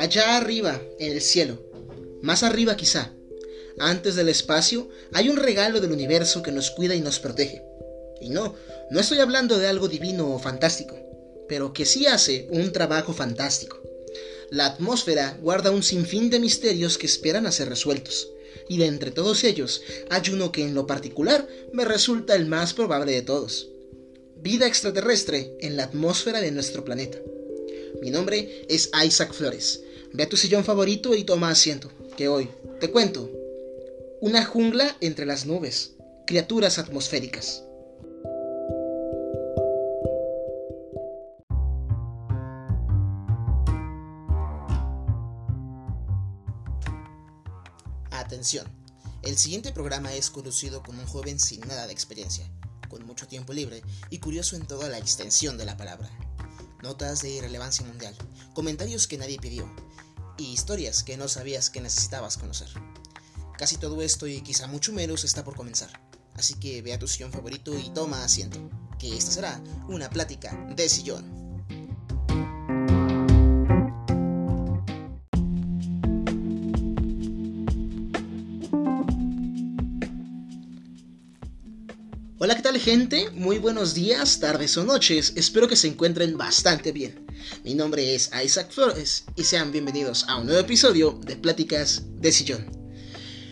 Allá arriba, en el cielo, más arriba quizá, antes del espacio, hay un regalo del universo que nos cuida y nos protege. Y no, no estoy hablando de algo divino o fantástico, pero que sí hace un trabajo fantástico. La atmósfera guarda un sinfín de misterios que esperan a ser resueltos, y de entre todos ellos hay uno que en lo particular me resulta el más probable de todos. Vida extraterrestre en la atmósfera de nuestro planeta. Mi nombre es Isaac Flores. Ve a tu sillón favorito y toma asiento, que hoy te cuento. Una jungla entre las nubes, criaturas atmosféricas. Atención, el siguiente programa es conducido como un joven sin nada de experiencia, con mucho tiempo libre y curioso en toda la extensión de la palabra. Notas de irrelevancia mundial, comentarios que nadie pidió historias que no sabías que necesitabas conocer. Casi todo esto y quizá mucho menos está por comenzar, así que ve a tu sillón favorito y toma asiento, que esta será una plática de sillón. Hola, ¿qué tal gente? Muy buenos días, tardes o noches. Espero que se encuentren bastante bien. Mi nombre es Isaac Flores y sean bienvenidos a un nuevo episodio de Pláticas de Sillón.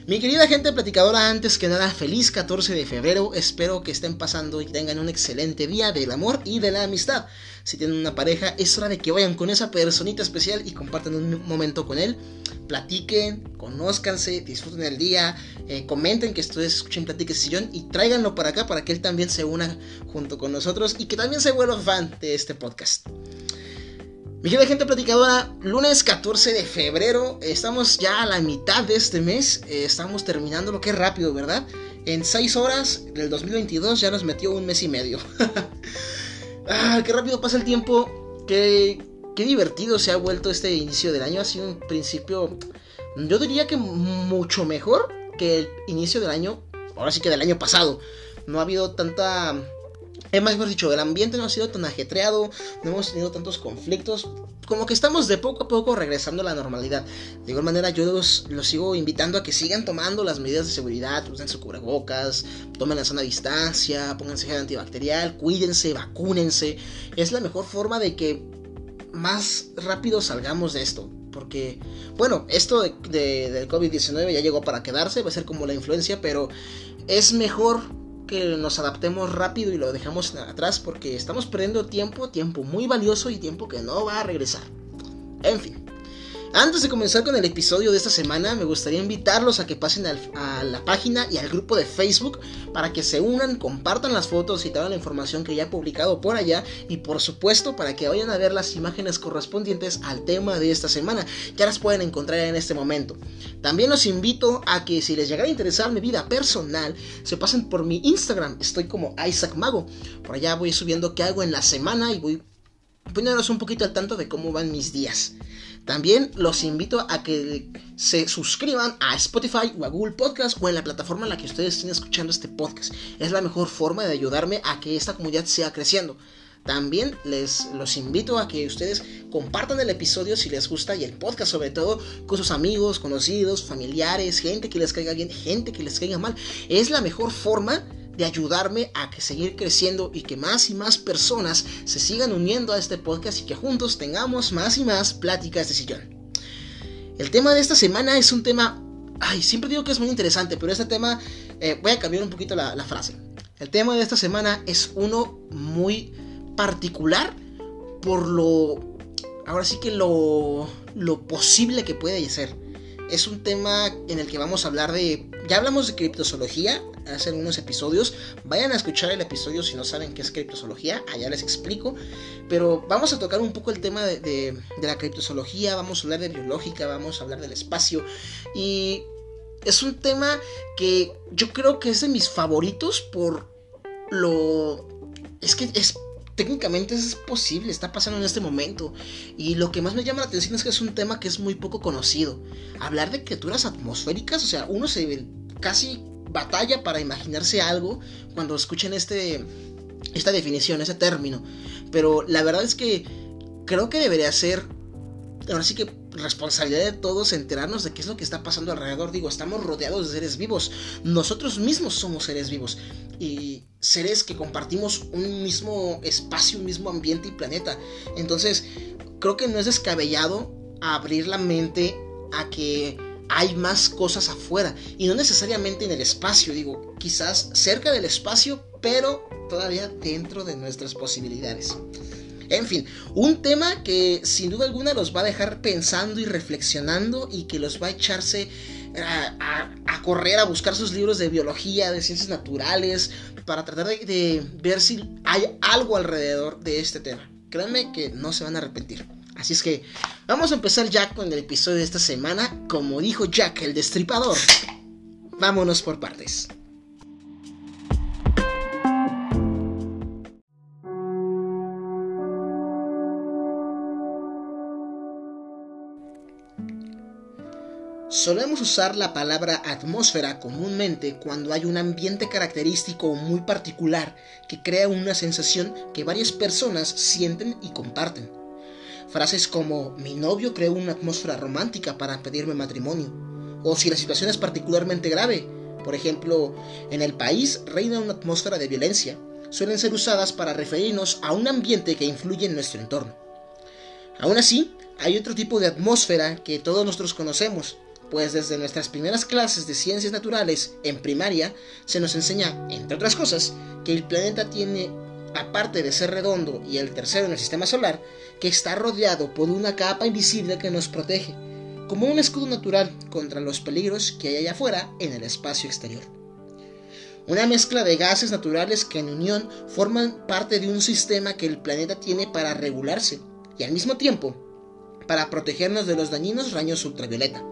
Mi querida gente platicadora, antes que nada, feliz 14 de febrero. Espero que estén pasando y tengan un excelente día del amor y de la amistad. Si tienen una pareja, es hora de que vayan con esa personita especial y compartan un momento con él. Platiquen, conózcanse, disfruten el día, eh, comenten que ustedes escuchen Platiques Sillón y tráiganlo para acá para que él también se una junto con nosotros y que también se vuelva fan de este podcast. Mi gente platicadora, lunes 14 de febrero, estamos ya a la mitad de este mes, eh, estamos terminando lo que rápido, ¿verdad? En 6 horas del 2022 ya nos metió un mes y medio. ah, qué rápido pasa el tiempo, qué, qué divertido se ha vuelto este inicio del año, ha sido un principio, yo diría que mucho mejor que el inicio del año, ahora sí que del año pasado. No ha habido tanta es más, hemos dicho, el ambiente no ha sido tan ajetreado, no hemos tenido tantos conflictos, como que estamos de poco a poco regresando a la normalidad. De igual manera, yo los, sigo invitando a que sigan tomando las medidas de seguridad, usen su cubrebocas, tomen la sana distancia, pónganse gel antibacterial, cuídense, vacúnense. Es la mejor forma de que más rápido salgamos de esto. Porque, bueno, esto de, del COVID-19 ya llegó para quedarse, va a ser como la influencia, pero es mejor que nos adaptemos rápido y lo dejamos atrás porque estamos perdiendo tiempo, tiempo muy valioso y tiempo que no va a regresar. En fin. Antes de comenzar con el episodio de esta semana, me gustaría invitarlos a que pasen a la página y al grupo de Facebook para que se unan, compartan las fotos y toda la información que ya he publicado por allá y por supuesto para que vayan a ver las imágenes correspondientes al tema de esta semana. Ya las pueden encontrar en este momento. También los invito a que si les llegara a interesar mi vida personal, se pasen por mi Instagram. Estoy como Isaac Mago. Por allá voy subiendo qué hago en la semana y voy poniéndonos un poquito al tanto de cómo van mis días. También los invito a que se suscriban a Spotify o a Google Podcast o en la plataforma en la que ustedes estén escuchando este podcast. Es la mejor forma de ayudarme a que esta comunidad siga creciendo. También les los invito a que ustedes compartan el episodio si les gusta y el podcast sobre todo con sus amigos, conocidos, familiares, gente que les caiga bien, gente que les caiga mal. Es la mejor forma de ayudarme a que seguir creciendo y que más y más personas se sigan uniendo a este podcast y que juntos tengamos más y más pláticas de sillón. El tema de esta semana es un tema, ay, siempre digo que es muy interesante, pero este tema, eh, voy a cambiar un poquito la, frase. El tema de esta semana es uno muy particular por lo, ahora sí que lo, lo posible que puede ser. Es un tema en el que vamos a hablar de, ya hablamos de criptozoología, hace unos episodios. Vayan a escuchar el episodio si no saben qué es criptozoología, allá les explico. Pero vamos a tocar un poco el tema de, la criptozoología, vamos a hablar de biológica, vamos a hablar del espacio. Y es un tema que yo creo que es de mis favoritos por lo... Es que es técnicamente es posible, está pasando en este momento. Y lo que más me llama la atención es que es un tema que es muy poco conocido. Hablar de criaturas atmosféricas, o sea, uno se casi batalla para imaginarse algo cuando escuchen este, esta definición, ese término. Pero la verdad es que creo que debería ser, ahora sí que responsabilidad de todos enterarnos de qué es lo que está pasando alrededor. Digo, estamos rodeados de seres vivos. Nosotros mismos somos seres vivos. Y seres que compartimos un mismo espacio, un mismo ambiente y planeta. Entonces, creo que no es descabellado abrir la mente a que hay más cosas afuera. Y no necesariamente en el espacio, digo, quizás cerca del espacio, pero todavía dentro de nuestras posibilidades. En fin, un tema que sin duda alguna los va a dejar pensando y reflexionando y que los va a echarse a, correr a buscar sus libros de biología, de ciencias naturales, para tratar de, de ver si hay algo alrededor de este tema. Créanme que no se van a arrepentir. Así es que vamos a empezar ya con el episodio de esta semana. Como dijo Jack el Destripador, vámonos por partes. Solemos usar la palabra atmósfera comúnmente cuando hay un ambiente característico muy particular que crea una sensación que varias personas sienten y comparten. Frases como mi novio creó una atmósfera romántica para pedirme matrimonio, o si la situación es particularmente grave, por ejemplo, en el país reina una atmósfera de violencia, suelen ser usadas para referirnos a un ambiente que influye en nuestro entorno. Aún así, hay otro tipo de atmósfera que todos nosotros conocemos, pues desde nuestras primeras clases de ciencias naturales en primaria se nos enseña, entre otras cosas, que el planeta tiene, aparte de ser redondo y el tercero en el sistema solar, que está rodeado por una capa invisible que nos protege, como un escudo natural contra los peligros que hay allá afuera en el espacio exterior. Una mezcla de gases naturales que en unión forman parte de un sistema que el planeta tiene para regularse y al mismo tiempo para protegernos de los dañinos rayos ultravioleta.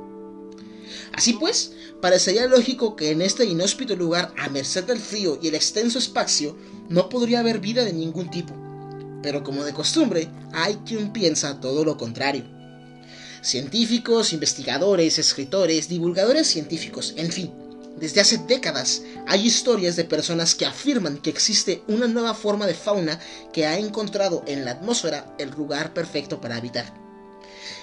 Así pues, parecería lógico que en este inhóspito lugar, a merced del frío y el extenso espacio, no podría haber vida de ningún tipo. Pero como de costumbre, hay quien piensa todo lo contrario. Científicos, investigadores, escritores, divulgadores científicos, en fin, desde hace décadas hay historias de personas que afirman que existe una nueva forma de fauna que ha encontrado en la atmósfera el lugar perfecto para habitar.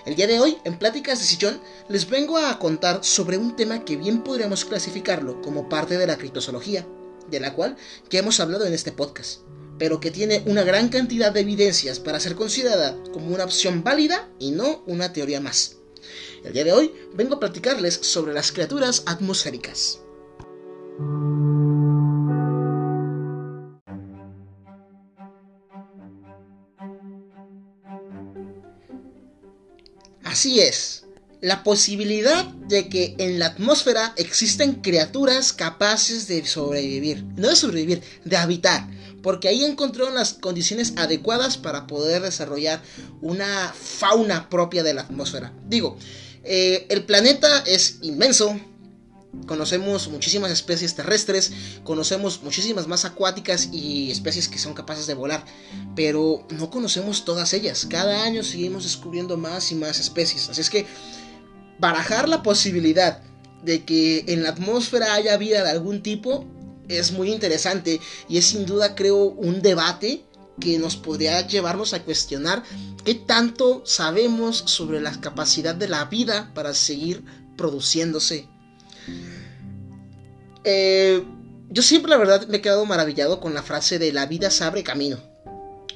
El día de hoy, en Pláticas de Sillón, les vengo a contar sobre un tema que bien podríamos clasificarlo como parte de la criptozoología, de la cual ya hemos hablado en este podcast, pero que tiene una gran cantidad de evidencias para ser considerada como una opción válida y no una teoría más. El día de hoy vengo a platicarles sobre las criaturas atmosféricas. Así es, la posibilidad de que en la atmósfera existen criaturas capaces de sobrevivir, no de sobrevivir, de habitar, porque ahí encontraron las condiciones adecuadas para poder desarrollar una fauna propia de la atmósfera. Digo, eh, el planeta es inmenso, Conocemos muchísimas especies terrestres, conocemos muchísimas más acuáticas y especies que son capaces de volar, pero no conocemos todas ellas. Cada año seguimos descubriendo más y más especies. Así es que barajar la posibilidad de que en la atmósfera haya vida de algún tipo es muy interesante y es sin duda creo un debate que nos podría llevarnos a cuestionar qué tanto sabemos sobre la capacidad de la vida para seguir produciéndose eh, yo siempre la verdad me he quedado maravillado con la frase de la vida se abre camino.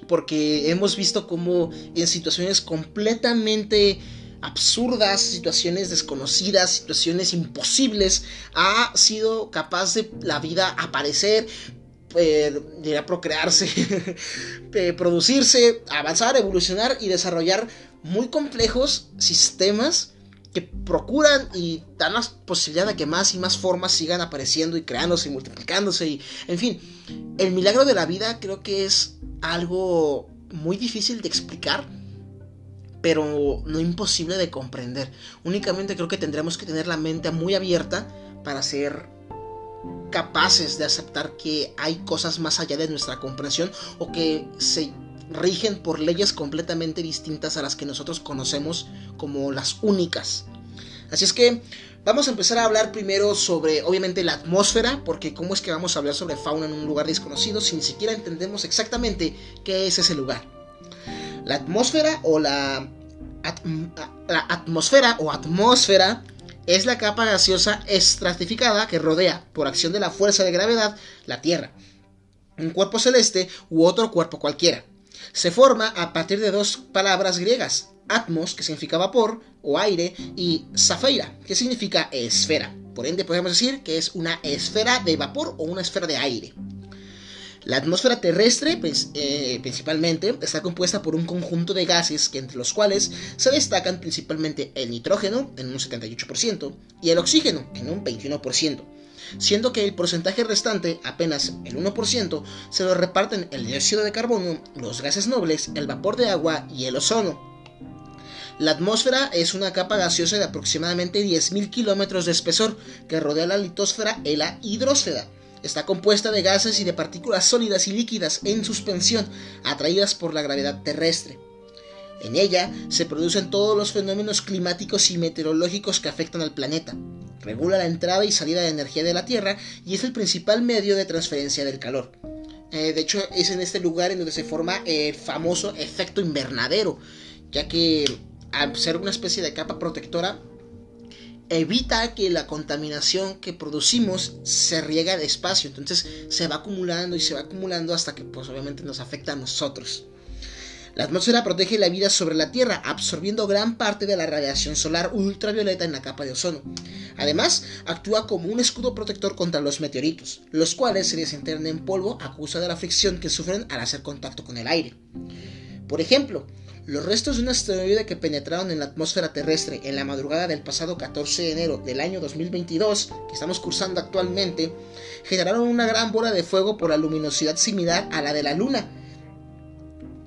Porque hemos visto cómo en situaciones completamente absurdas, situaciones desconocidas, situaciones imposibles, ha sido capaz de la vida aparecer, eh, procrearse, eh, producirse, avanzar, evolucionar y desarrollar muy complejos sistemas que procuran y dan la posibilidad de que más y más formas sigan apareciendo y creándose y multiplicándose y en fin, el milagro de la vida creo que es algo muy difícil de explicar, pero no imposible de comprender. Únicamente creo que tendremos que tener la mente muy abierta para ser capaces de aceptar que hay cosas más allá de nuestra comprensión o que se rigen por leyes completamente distintas a las que nosotros conocemos como las únicas. Así es que vamos a empezar a hablar primero sobre, obviamente, la atmósfera, porque cómo es que vamos a hablar sobre fauna en un lugar desconocido si ni siquiera entendemos exactamente qué es ese lugar. La atmósfera o la la atmósfera o atmósfera es la capa gaseosa estratificada que rodea, por acción de la fuerza de gravedad, la Tierra. Un cuerpo celeste u otro cuerpo cualquiera. Se forma a partir de dos palabras griegas, atmos, que significa vapor o aire, y zafeira, que significa esfera. Por ende, podemos decir que es una esfera de vapor o una esfera de aire. La atmósfera terrestre, eh, principalmente, está compuesta por un conjunto de gases que entre los cuales se destacan principalmente el nitrógeno en un 78% y el oxígeno en un 21%, siendo que el porcentaje restante, apenas el 1%, se lo reparten el dióxido de carbono, los gases nobles, el vapor de agua y el ozono. La atmósfera es una capa gaseosa de aproximadamente 10.000 kilómetros de espesor que rodea la litosfera y la hidrosfera Está compuesta de gases y de partículas sólidas y líquidas en suspensión, atraídas por la gravedad terrestre. En ella se producen todos los fenómenos climáticos y meteorológicos que afectan al planeta. Regula la entrada y salida de energía de la Tierra y es el principal medio de transferencia del calor. Eh, de hecho, es en este lugar en donde se forma el famoso efecto invernadero, ya que al ser una especie de capa protectora, evita que la contaminación que producimos se riega despacio. Entonces se va acumulando y se va acumulando hasta que pues obviamente nos afecta a nosotros. La atmósfera protege la vida sobre la Tierra, absorbiendo gran parte de la radiación solar ultravioleta en la capa de ozono. Además, actúa como un escudo protector contra los meteoritos, los cuales se desintegran en polvo a causa de la fricción que sufren al hacer contacto con el aire. Por ejemplo, los restos de un asteroide que penetraron en la atmósfera terrestre en la madrugada del pasado 14 de enero del año 2022, que estamos cursando actualmente, generaron una gran bola de fuego por la luminosidad similar a la de la Luna.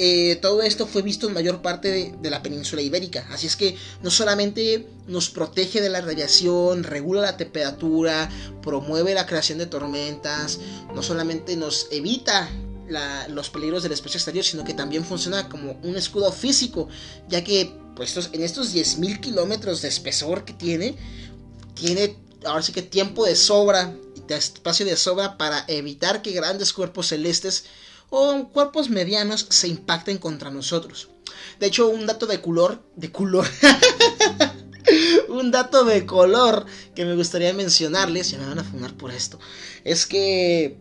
Eh, todo esto fue visto en mayor parte de, la península ibérica. Así es que no solamente nos protege de la radiación, regula la temperatura, promueve la creación de tormentas, no solamente nos evita los peligros del espacio exterior, sino que también funciona como un escudo físico, ya que pues, en estos 10.000 kilómetros de espesor que tiene, tiene ahora sí que tiempo de sobra, de espacio de sobra para evitar que grandes cuerpos celestes o cuerpos medianos se impacten contra nosotros. De hecho, un dato de color, de color, un dato de color que me gustaría mencionarles, ya me van a fumar por esto, es que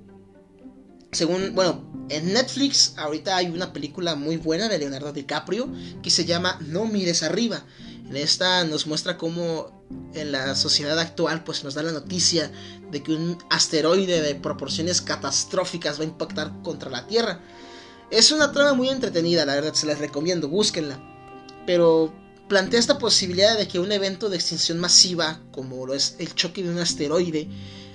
según, bueno, en Netflix ahorita hay una película muy buena de Leonardo DiCaprio que se llama No mires arriba. En esta nos muestra cómo en la sociedad actual pues nos da la noticia de que un asteroide de proporciones catastróficas va a impactar contra la Tierra. Es una trama muy entretenida, la verdad, se las recomiendo, búsquenla. Pero plantea esta posibilidad de que un evento de extinción masiva, como lo es el choque de un asteroide,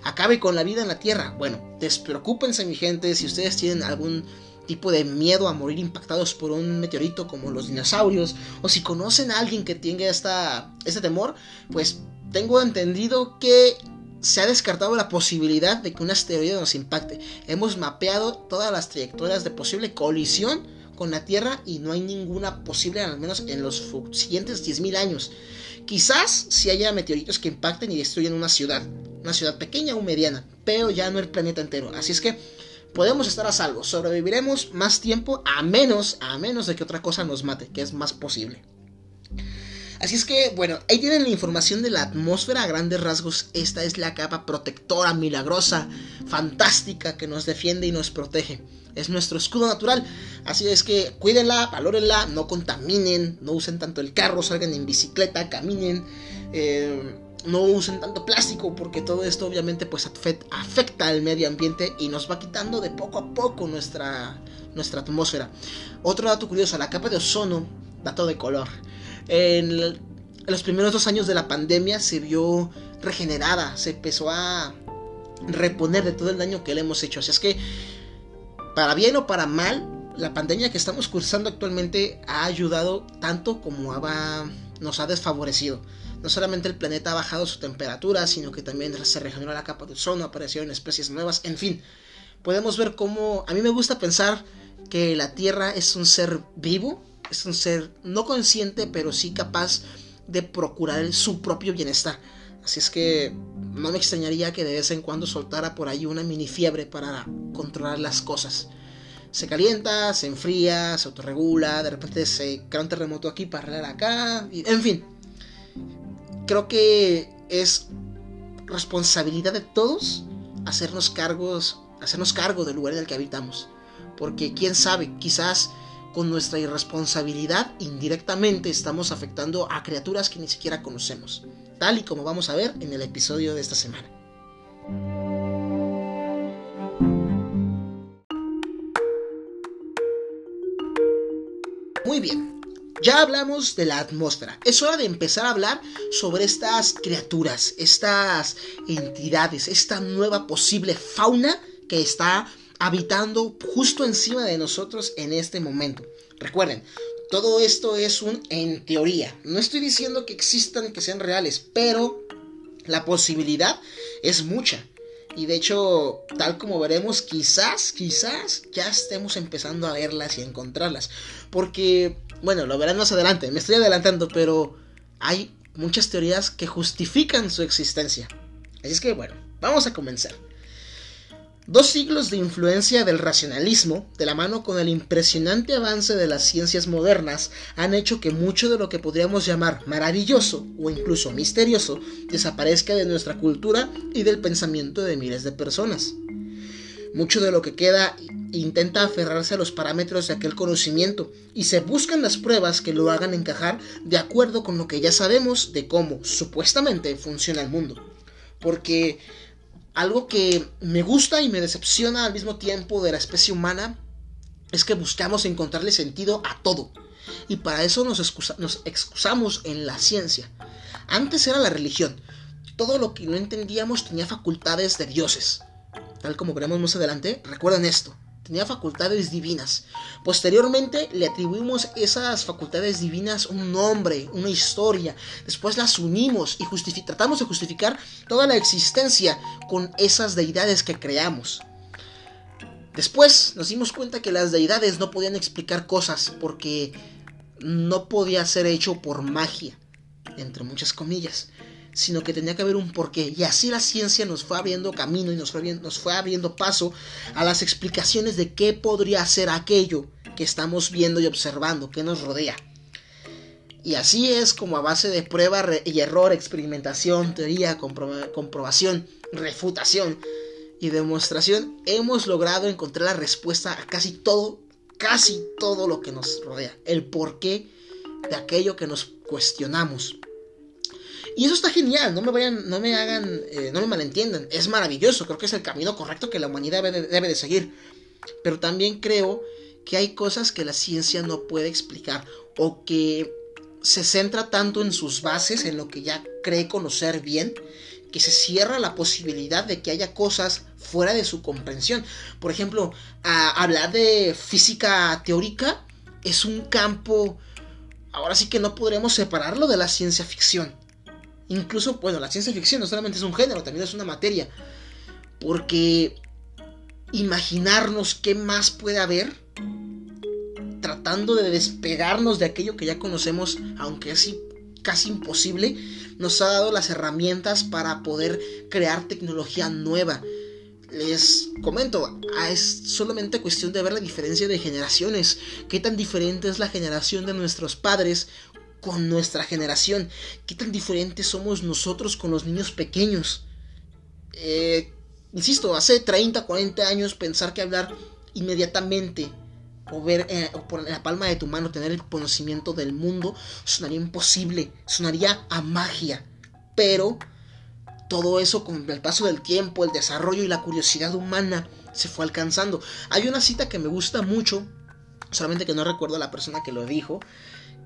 acabe con la vida en la Tierra. Bueno, despreocúpense mi gente si ustedes tienen algún tipo de miedo a morir impactados por un meteorito como los dinosaurios, o si conocen a alguien que tenga esta, este temor, pues tengo entendido que se ha descartado la posibilidad de que un asteroide nos impacte. Hemos mapeado todas las trayectorias de posible colisión con la Tierra y no hay ninguna posible, al menos en los siguientes 10.000 años. Quizás si haya meteoritos que impacten y destruyan una ciudad, una ciudad pequeña o mediana, pero ya no el planeta entero. Así es que podemos estar a salvo, sobreviviremos más tiempo a menos, a menos de que otra cosa nos mate, que es más posible. Así es que, bueno, ahí tienen la información de la atmósfera a grandes rasgos. Esta es la capa protectora, milagrosa, fantástica que nos defiende y nos protege. Es nuestro escudo natural. Así es que cuídenla, valórenla, no contaminen, no usen tanto el carro, salgan en bicicleta, caminen. Eh, no usen tanto plástico porque todo esto obviamente pues afecta al medio ambiente y nos va quitando de poco a poco nuestra, nuestra atmósfera. Otro dato curioso, la capa de ozono, dato de color. En, los primeros dos años de la pandemia se vio regenerada, se empezó a reponer de todo el daño que le hemos hecho. Así es que, para bien o para mal, la pandemia que estamos cursando actualmente ha ayudado tanto como nos ha desfavorecido. No solamente el planeta ha bajado su temperatura, sino que también se regeneró la capa de ozono, aparecieron especies nuevas, en fin. Podemos ver cómo, a mí me gusta pensar que la Tierra es un ser vivo, es un ser no consciente, pero sí capaz de procurar su propio bienestar. Así es que no me extrañaría que de vez en cuando soltara por ahí una mini fiebre para controlar las cosas. se calienta, se enfría, se autorregula, de repente se crea un terremoto aquí para arreglar acá, en fin. Creo que es responsabilidad de todos hacernos cargos, hacernos cargo del lugar en el que habitamos. Porque quién sabe, quizás con nuestra irresponsabilidad indirectamente estamos afectando a criaturas que ni siquiera conocemos, tal y como vamos a ver en el episodio de esta semana. Muy bien, ya hablamos de la atmósfera. Es hora de empezar a hablar sobre estas criaturas, estas entidades, esta nueva posible fauna que está habitando justo encima de nosotros en este momento. Recuerden, todo esto es un en teoría. No estoy diciendo que existan, que sean reales, pero la posibilidad es mucha. Y de hecho, tal como veremos, quizás, quizás ya estemos empezando a verlas y a encontrarlas. Porque, bueno, lo verán más adelante, me estoy adelantando, pero hay muchas teorías que justifican su existencia. Así es que, bueno, vamos a comenzar. Dos siglos de influencia del racionalismo, de la mano con el impresionante avance de las ciencias modernas, han hecho que mucho de lo que podríamos llamar maravilloso o incluso misterioso desaparezca de nuestra cultura y del pensamiento de miles de personas. Mucho de lo que queda intenta aferrarse a los parámetros de aquel conocimiento y se buscan las pruebas que lo hagan encajar de acuerdo con lo que ya sabemos de cómo supuestamente funciona el mundo. Porque algo que me gusta y me decepciona al mismo tiempo de la especie humana es que buscamos encontrarle sentido a todo. Y para eso nos, excusamos en la ciencia. Antes era la religión. Todo lo que no entendíamos tenía facultades de dioses. Tal como veremos más adelante, recuerden esto tenía facultades divinas. Posteriormente le atribuimos esas facultades divinas un nombre, una historia. Después las unimos y tratamos de justificar toda la existencia con esas deidades que creamos. Después nos dimos cuenta que las deidades no podían explicar cosas porque no podía ser hecho por magia, entre muchas comillas sino que tenía que haber un porqué. Y así la ciencia nos fue abriendo camino y nos fue, nos fue abriendo paso a las explicaciones de qué podría ser aquello que estamos viendo y observando, que nos rodea. Y así es como a base de prueba y error, experimentación, teoría, comprobación, refutación y demostración, hemos logrado encontrar la respuesta a casi todo, casi todo lo que nos rodea. El porqué de aquello que nos cuestionamos. Y eso está genial, no me vayan, no me hagan, eh, no me malentiendan, es maravilloso, creo que es el camino correcto que la humanidad debe de, seguir. Pero también creo que hay cosas que la ciencia no puede explicar o que se centra tanto en sus bases, en lo que ya cree conocer bien, que se cierra la posibilidad de que haya cosas fuera de su comprensión. Por ejemplo, hablar de física teórica es un campo, ahora sí que no podremos separarlo de la ciencia ficción. Incluso, bueno, la ciencia ficción no solamente es un género, también es una materia. Porque imaginarnos qué más puede haber, tratando de despegarnos de aquello que ya conocemos, aunque es casi imposible, nos ha dado las herramientas para poder crear tecnología nueva. Les comento, es solamente cuestión de ver la diferencia de generaciones. ¿Qué tan diferente es la generación de nuestros padres con nuestra generación. ¿Qué tan diferentes somos nosotros con los niños pequeños? Eh, insisto, hace 30, 40 años pensar que hablar inmediatamente o ver eh, por la palma de tu mano tener el conocimiento del mundo sonaría imposible, sonaría a magia. Pero todo eso con el paso del tiempo, el desarrollo y la curiosidad humana se fue alcanzando. Hay una cita que me gusta mucho, solamente que no recuerdo a la persona que lo dijo,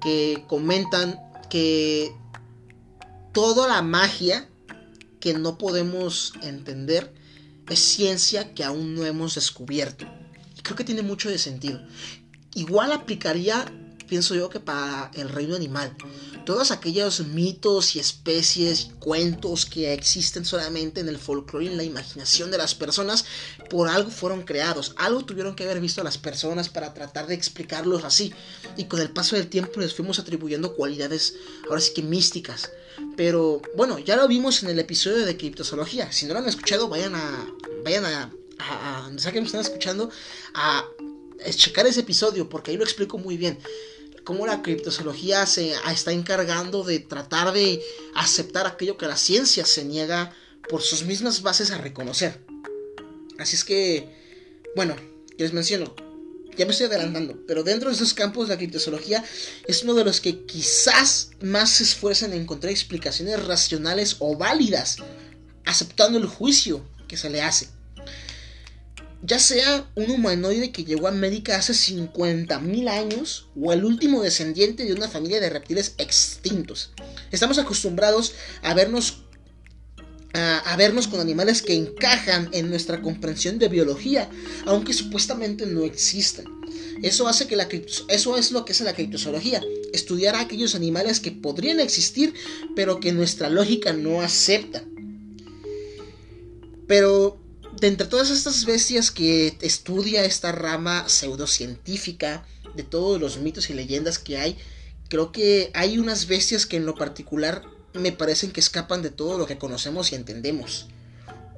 que comentan que toda la magia que no podemos entender es ciencia que aún no hemos descubierto. Y creo que tiene mucho de sentido. Igual aplicaría, pienso yo, que para el reino animal todos aquellos mitos y especies y cuentos que existen solamente en el folclore y en la imaginación de las personas, por algo fueron creados, algo tuvieron que haber visto las personas para tratar de explicarlos así. Y con el paso del tiempo les fuimos atribuyendo cualidades, ahora sí que místicas. Pero bueno, ya lo vimos en el episodio de criptozoología. Si no lo han escuchado, vayan a. Vayan a. a, a que me están escuchando. A checar ese episodio porque ahí lo explico muy bien. Cómo la criptozoología se está encargando de tratar de aceptar aquello que la ciencia se niega por sus mismas bases a reconocer. Así es que, bueno, les menciono, ya me estoy adelantando, pero dentro de esos campos la criptozoología es uno de los que quizás más se esfuerzan en encontrar explicaciones racionales o válidas, aceptando el juicio que se le hace. Ya sea un humanoide que llegó a América hace 50.000 años o el último descendiente de una familia de reptiles extintos. Estamos acostumbrados a vernos a, vernos con animales que encajan en nuestra comprensión de biología, aunque supuestamente no existan. Eso, hace que la, eso es lo que es la criptozoología, estudiar a aquellos animales que podrían existir, pero que nuestra lógica no acepta. Pero de entre todas estas bestias que estudia esta rama pseudocientífica, de todos los mitos y leyendas que hay, creo que hay unas bestias que en lo particular me parecen que escapan de todo lo que conocemos y entendemos.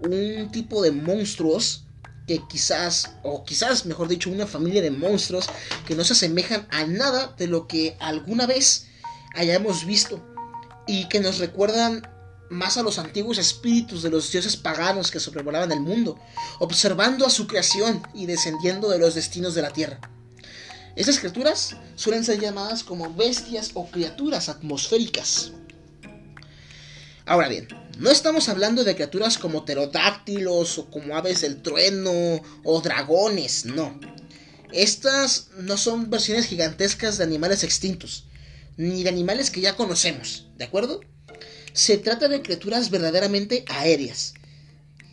Un tipo de monstruos que quizás, o quizás mejor dicho, una familia de monstruos que no se asemejan a nada de lo que alguna vez hayamos visto y que nos recuerdan más a los antiguos espíritus de los dioses paganos que sobrevolaban el mundo, observando a su creación y descendiendo de los destinos de la tierra. Estas criaturas suelen ser llamadas como bestias o criaturas atmosféricas. Ahora bien, no estamos hablando de criaturas como pterodáctilos o como aves del trueno o dragones, no. Estas no son versiones gigantescas de animales extintos, ni de animales que ya conocemos, ¿de acuerdo? Se trata de criaturas verdaderamente aéreas,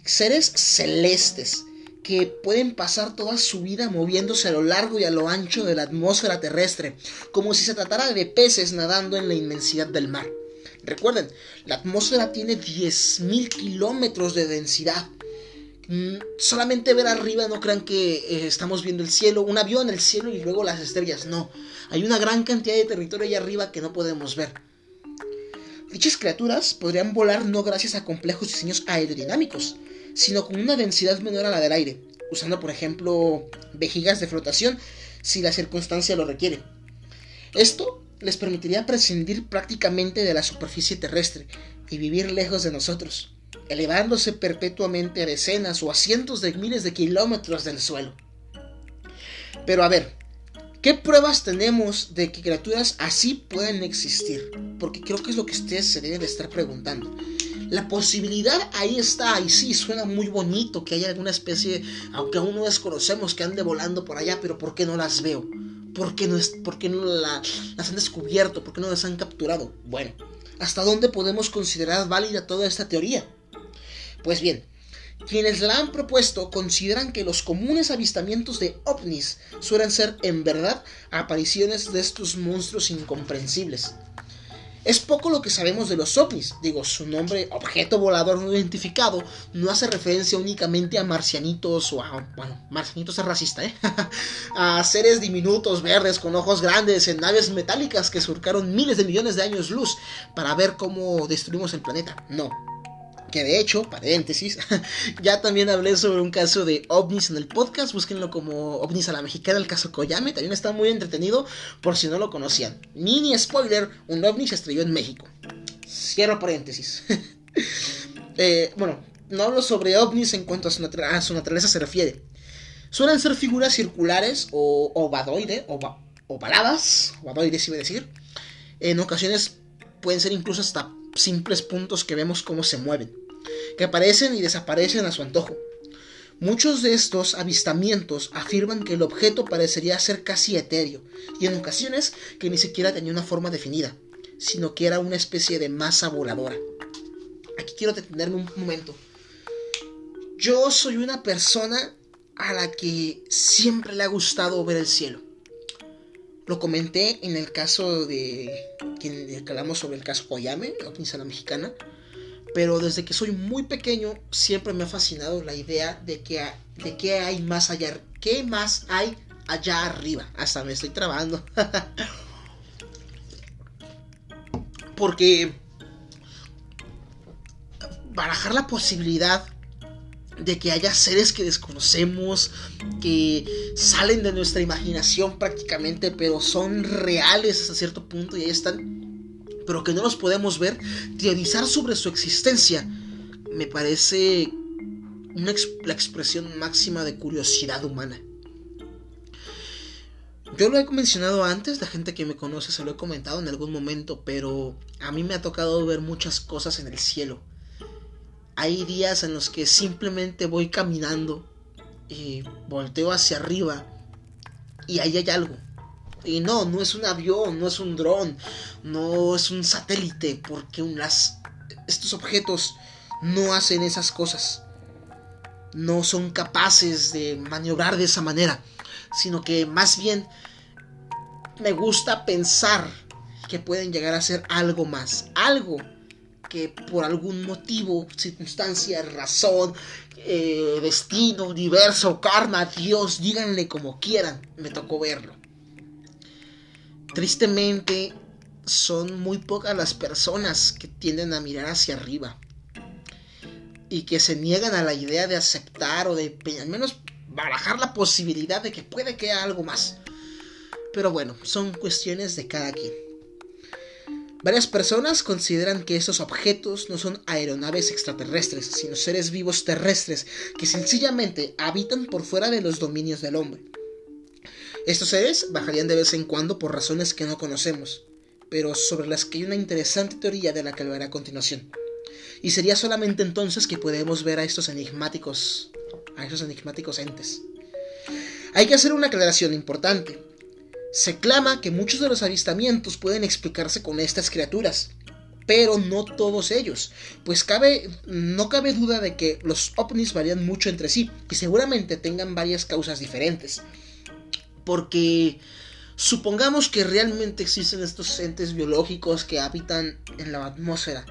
seres celestes, que pueden pasar toda su vida moviéndose a lo largo y a lo ancho de la atmósfera terrestre, como si se tratara de peces nadando en la inmensidad del mar. Recuerden, la atmósfera tiene 10.000 kilómetros de densidad. Mm, solamente ver arriba no crean que eh, estamos viendo el cielo, un avión, el cielo y luego las estrellas. No, hay una gran cantidad de territorio allá arriba que no podemos ver. Dichas criaturas podrían volar no gracias a complejos diseños aerodinámicos, sino con una densidad menor a la del aire, usando por ejemplo vejigas de flotación si la circunstancia lo requiere. Esto les permitiría prescindir prácticamente de la superficie terrestre y vivir lejos de nosotros, elevándose perpetuamente a decenas o a cientos de miles de kilómetros del suelo. Pero a ver, ¿qué pruebas tenemos de que criaturas así pueden existir? Porque creo que es lo que ustedes se deben de estar preguntando. La posibilidad ahí está, y sí, suena muy bonito que haya alguna especie, aunque aún no desconocemos, que ande volando por allá, pero ¿por qué no las veo? ¿Por qué no, es, por no las han descubierto? ¿Por qué no las han capturado? Bueno, ¿hasta dónde podemos considerar válida toda esta teoría? Pues bien, quienes la han propuesto consideran que los comunes avistamientos de ovnis suelen ser en verdad apariciones de estos monstruos incomprensibles, es poco lo que sabemos de los ovnis. Digo, su nombre, objeto volador no identificado, no hace referencia únicamente a marcianitos o a. Bueno, marcianitos es racista, ¿eh? a seres diminutos, verdes, con ojos grandes, en naves metálicas que surcaron miles de millones de años luz para ver cómo destruimos el planeta. No, que de hecho, paréntesis, ya también hablé sobre un caso de ovnis en el podcast, búsquenlo como ovnis a la mexicana, el caso Koyame, también está muy entretenido por si no lo conocían. Mini spoiler, un ovni se estrelló en México. Cierro paréntesis. Eh, bueno, no hablo sobre ovnis en cuanto a su, naturaleza se refiere. Suelen ser figuras circulares o ovadoide, o ovaladas, ovadoides iba a decir. En ocasiones pueden ser incluso hasta simples puntos que vemos cómo se mueven, que aparecen y desaparecen a su antojo. Muchos de estos avistamientos afirman que el objeto parecería ser casi etéreo, y en ocasiones que ni siquiera tenía una forma definida, sino que era una especie de masa voladora. Aquí quiero detenerme un momento. Yo soy una persona a la que siempre le ha gustado ver el cielo. Lo comenté en el caso de quien hablamos sobre el caso Koyame, la mexicana. Pero desde que soy muy pequeño siempre me ha fascinado la idea de que, de que hay más allá. ¿Qué más hay allá arriba? Hasta me estoy trabando. Porque barajar la posibilidad de que haya seres que desconocemos, que salen de nuestra imaginación prácticamente, pero son reales hasta cierto punto y ahí están, pero que no los podemos ver, teorizar sobre su existencia, me parece una la expresión máxima de curiosidad humana. Yo lo he mencionado antes, la gente que me conoce se lo he comentado en algún momento, pero a mí me ha tocado ver muchas cosas en el cielo hay días en los que simplemente voy caminando y volteo hacia arriba y ahí hay algo. Y no, no es un avión, no es un dron, no es un satélite, porque estos objetos no hacen esas cosas. No son capaces de maniobrar de esa manera, sino que más bien me gusta pensar que pueden llegar a ser algo más, algo que por algún motivo, circunstancia, razón, eh, destino, universo, karma, Dios, díganle como quieran, me tocó verlo. Tristemente, son muy pocas las personas que tienden a mirar hacia arriba y que se niegan a la idea de aceptar o de al menos barajar la posibilidad de que puede que haya algo más. Pero bueno, son cuestiones de cada quien. Varias personas consideran que estos objetos no son aeronaves extraterrestres, sino seres vivos terrestres que sencillamente habitan por fuera de los dominios del hombre. Estos seres bajarían de vez en cuando por razones que no conocemos, pero sobre las que hay una interesante teoría de la que hablaré a continuación. Y sería solamente entonces que podemos ver a estos enigmáticos, a estos enigmáticos entes. Hay que hacer una aclaración importante. Se clama que muchos de los avistamientos pueden explicarse con estas criaturas, pero no todos ellos, pues cabe, no cabe duda de que los ovnis varían mucho entre sí y seguramente tengan varias causas diferentes. Porque supongamos que realmente existen estos entes biológicos que habitan en la atmósfera.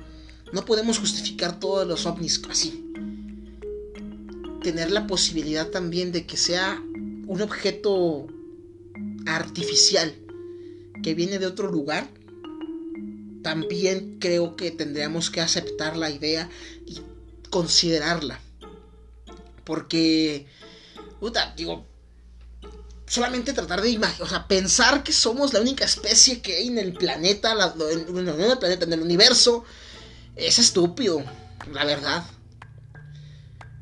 No podemos justificar todos los ovnis así. Tener la posibilidad también de que sea un objeto artificial que viene de otro lugar, también creo que tendríamos que aceptar la idea y considerarla. Porque, puta, digo, solamente tratar de imaginar, o sea, pensar que somos la única especie que hay en el planeta, en el planeta, en el universo, es estúpido, la verdad.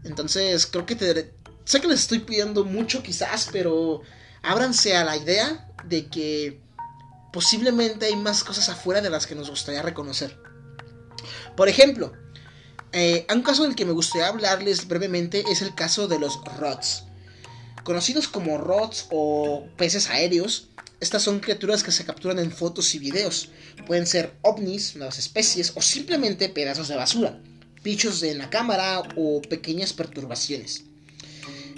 Entonces, creo que te, sé que les estoy pidiendo mucho quizás, pero ábranse a la idea de que posiblemente hay más cosas afuera de las que nos gustaría reconocer. Por ejemplo, eh, un caso del que me gustaría hablarles brevemente es el caso de los rods. Conocidos como rods o peces aéreos, estas son criaturas que se capturan en fotos y videos. Pueden ser ovnis, nuevas especies o simplemente pedazos de basura, bichos en la cámara o pequeñas perturbaciones.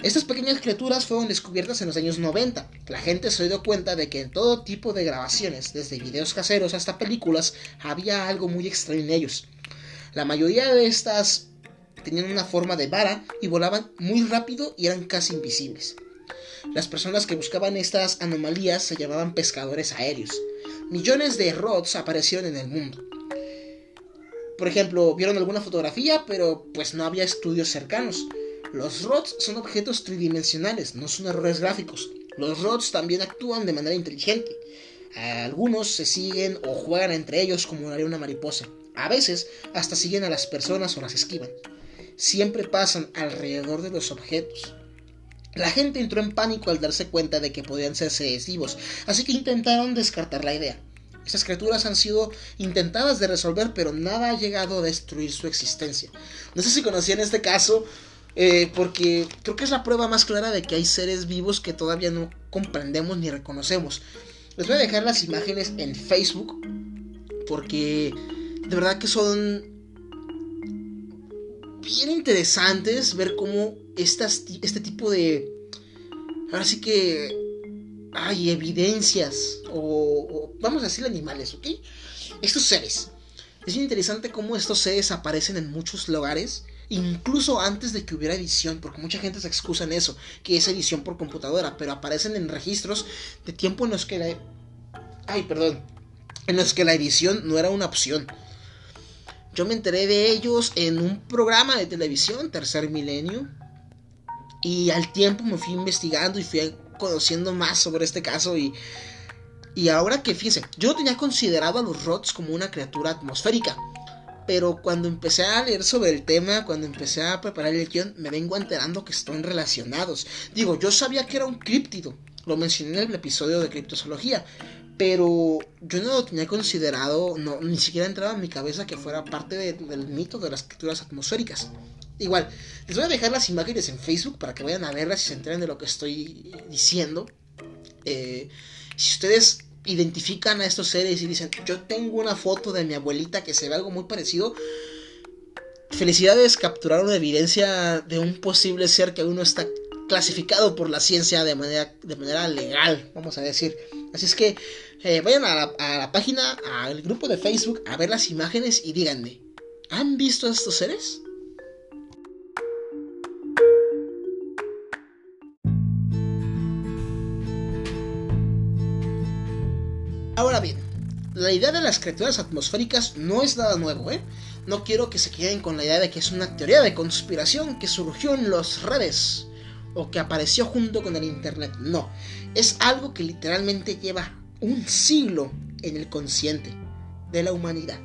Estas pequeñas criaturas fueron descubiertas en los años 90. La gente se dio cuenta de que en todo tipo de grabaciones, desde videos caseros hasta películas, había algo muy extraño en ellos. La mayoría de estas tenían una forma de vara y volaban muy rápido y eran casi invisibles. Las personas que buscaban estas anomalías se llamaban pescadores aéreos. Millones de rods aparecieron en el mundo. Por ejemplo, vieron alguna fotografía, pero pues no había estudios cercanos. Los rods son objetos tridimensionales, no son errores gráficos. Los rods también actúan de manera inteligente. Algunos se siguen o juegan entre ellos como haría una mariposa. A veces hasta siguen a las personas o las esquivan. Siempre pasan alrededor de los objetos. La gente entró en pánico al darse cuenta de que podían ser seres vivos, así que intentaron descartar la idea. Estas criaturas han sido intentadas de resolver, pero nada ha llegado a destruir su existencia. No sé si conocían este caso eh, porque creo que es la prueba más clara de que hay seres vivos que todavía no comprendemos ni reconocemos. Les voy a dejar las imágenes en Facebook. Porque de verdad que son bien interesantes ver cómo estas, este tipo de... Ahora sí que hay evidencias o, o, vamos a decir animales, ¿ok? Estos seres. Es bien interesante cómo estos seres aparecen en muchos lugares incluso antes de que hubiera edición, porque mucha gente se excusa en eso, que es edición por computadora, pero aparecen en registros de tiempo en los que la... Ay, perdón, en los que la edición no era una opción. Yo me enteré de ellos en un programa de televisión, Tercer Milenio. Y al tiempo me fui investigando y fui conociendo más sobre este caso y... Y ahora que fíjense, yo tenía considerado a los Rods como una criatura atmosférica. Pero cuando empecé a leer sobre el tema, cuando empecé a preparar el guion, me vengo enterando que están relacionados. Digo, yo sabía que era un críptido, lo mencioné en el episodio de criptozoología, pero yo no lo tenía considerado, no, ni siquiera entraba en mi cabeza que fuera parte del mito de las criaturas atmosféricas. Igual, les voy a dejar las imágenes en Facebook para que vayan a verlas y se enteren de lo que estoy diciendo. Eh, si ustedes identifican a estos seres y dicen, yo tengo una foto de mi abuelita que se ve algo muy parecido. Felicidades, capturar una evidencia de un posible ser que aún no está clasificado por la ciencia de manera, de manera legal, vamos a decir. Así es que eh, vayan a la página, al grupo de Facebook, a ver las imágenes y díganme, ¿han visto a estos seres? Ahora bien, la idea de las criaturas atmosféricas no es nada nuevo, ¿eh? No quiero que se queden con la idea de que es una teoría de conspiración que surgió en las redes o que apareció junto con el Internet. No, es algo que literalmente lleva un siglo en el consciente de la humanidad.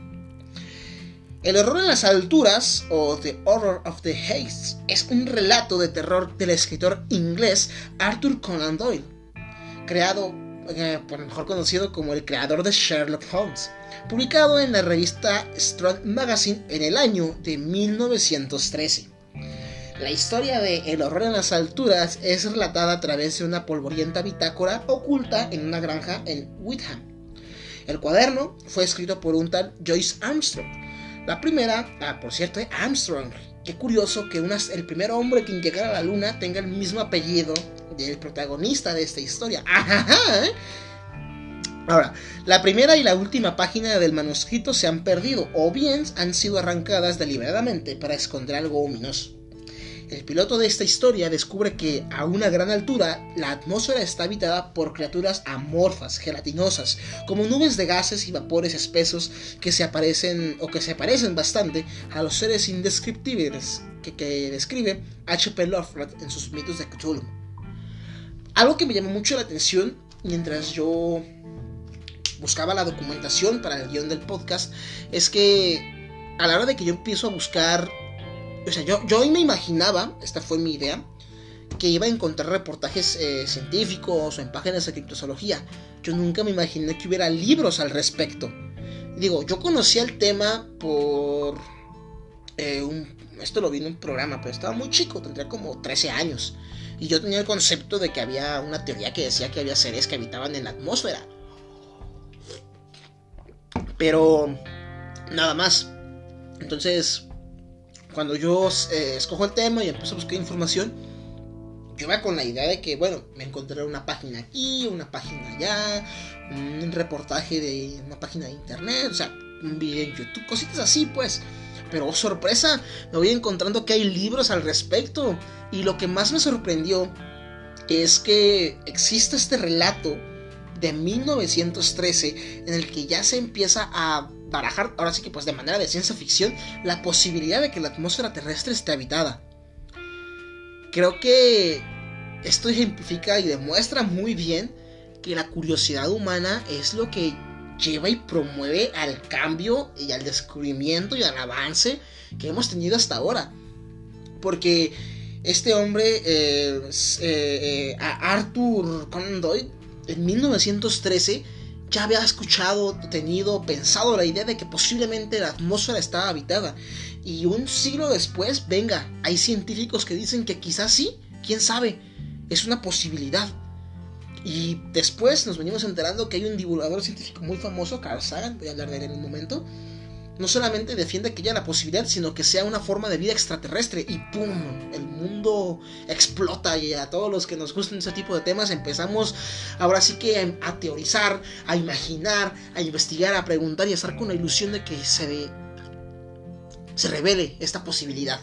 El horror en las alturas, o The Horror of the Heights, es un relato de terror del escritor inglés Arthur Conan Doyle, creado eh, por mejor conocido como el creador de Sherlock Holmes, publicado en la revista Strong Magazine en el año de 1913. La historia de El horror en las alturas es relatada a través de una polvorienta bitácora oculta en una granja en Witham. El cuaderno fue escrito por un tal Joyce Armstrong. La primera, ah, por cierto, Armstrong. Qué curioso que el primer hombre que llegara a la luna tenga el mismo apellido del protagonista de esta historia. ¿eh? Ahora, la primera y la última página del manuscrito se han perdido o bien han sido arrancadas deliberadamente para esconder algo ominoso. El piloto de esta historia descubre que a una gran altura la atmósfera está habitada por criaturas amorfas, gelatinosas, como nubes de gases y vapores espesos que se aparecen o que se parecen bastante a los seres indescriptibles que, que describe H.P. Lovecraft en sus mitos de Cthulhu. Algo que me llamó mucho la atención mientras yo buscaba la documentación para el guion del podcast es que a la hora de que yo empiezo a buscar, o sea, yo, yo hoy me imaginaba, esta fue mi idea, que iba a encontrar reportajes eh, científicos o en páginas de criptozoología. Yo nunca me imaginé que hubiera libros al respecto. Digo, yo conocía el tema por... Eh, esto lo vi en un programa, pero estaba muy chico, tendría como 13 años. Y yo tenía el concepto de que había una teoría que decía que había seres que habitaban en la atmósfera. Pero nada más. Entonces, cuando yo eh, escojo el tema y empiezo a buscar información, yo iba con la idea de que, bueno, me encontraré una página aquí, una página allá, un reportaje de una página de internet, o sea, un video en YouTube, cositas así, pues. Pero oh, sorpresa, me voy encontrando que hay libros al respecto. Y lo que más me sorprendió es que existe este relato de 1913 en el que ya se empieza a barajar, ahora sí que pues de manera de ciencia ficción, la posibilidad de que la atmósfera terrestre esté habitada. Creo que esto ejemplifica y demuestra muy bien que la curiosidad humana es lo que lleva y promueve al cambio y al descubrimiento y al avance que hemos tenido hasta ahora. Porque este hombre, eh, eh, eh, Arthur Conan Doyle, en 1913 ya había escuchado, tenido, pensado la idea de que posiblemente la atmósfera estaba habitada. Y un siglo después, venga, hay científicos que dicen que quizás sí, quién sabe, es una posibilidad. Y después nos venimos enterando que hay un divulgador científico muy famoso, Carl Sagan, voy a hablar de él en un momento. No solamente defiende que haya la posibilidad, sino que sea una forma de vida extraterrestre. Y ¡pum! El mundo explota y a todos los que nos gustan ese tipo de temas empezamos ahora sí que a teorizar, a imaginar, a investigar, a preguntar y a estar con la ilusión de que se, se revele esta posibilidad.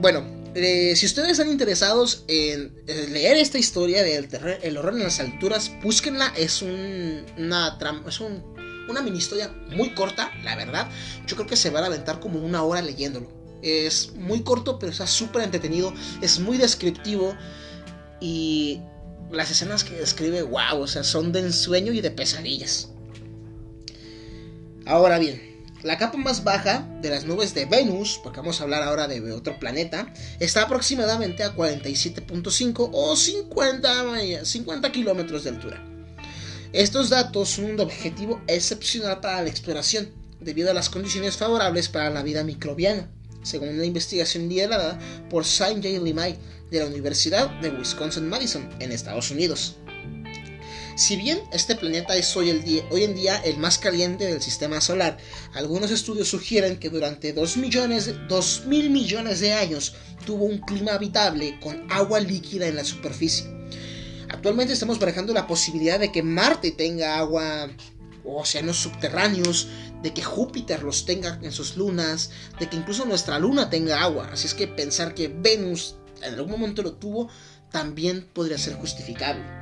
Bueno, eh, si ustedes están interesados en leer esta historia del el horror en las alturas, búsquenla. Es un, una es un, una mini historia muy corta, la verdad. Yo creo que se va a aventar como una hora leyéndolo. Es muy corto, pero está súper entretenido, es muy descriptivo y las escenas que describe, wow, o sea, son de ensueño y de pesadillas. Ahora bien, la capa más baja de las nubes de Venus, porque vamos a hablar ahora de otro planeta, está aproximadamente a 47.5 o 50, 50 kilómetros de altura. Estos datos son un objetivo excepcional para la exploración, debido a las condiciones favorables para la vida microbiana, según una investigación liderada por Sanjay Limay de la Universidad de Wisconsin-Madison en Estados Unidos. Si bien este planeta es hoy, en día el más caliente del sistema solar, algunos estudios sugieren que durante 2 millones, mil millones de años tuvo un clima habitable con agua líquida en la superficie. Actualmente estamos barajando la posibilidad de que Marte tenga agua o océanos subterráneos, de que Júpiter los tenga en sus lunas, de que incluso nuestra luna tenga agua. Así es que pensar que Venus en algún momento lo tuvo también podría ser justificable.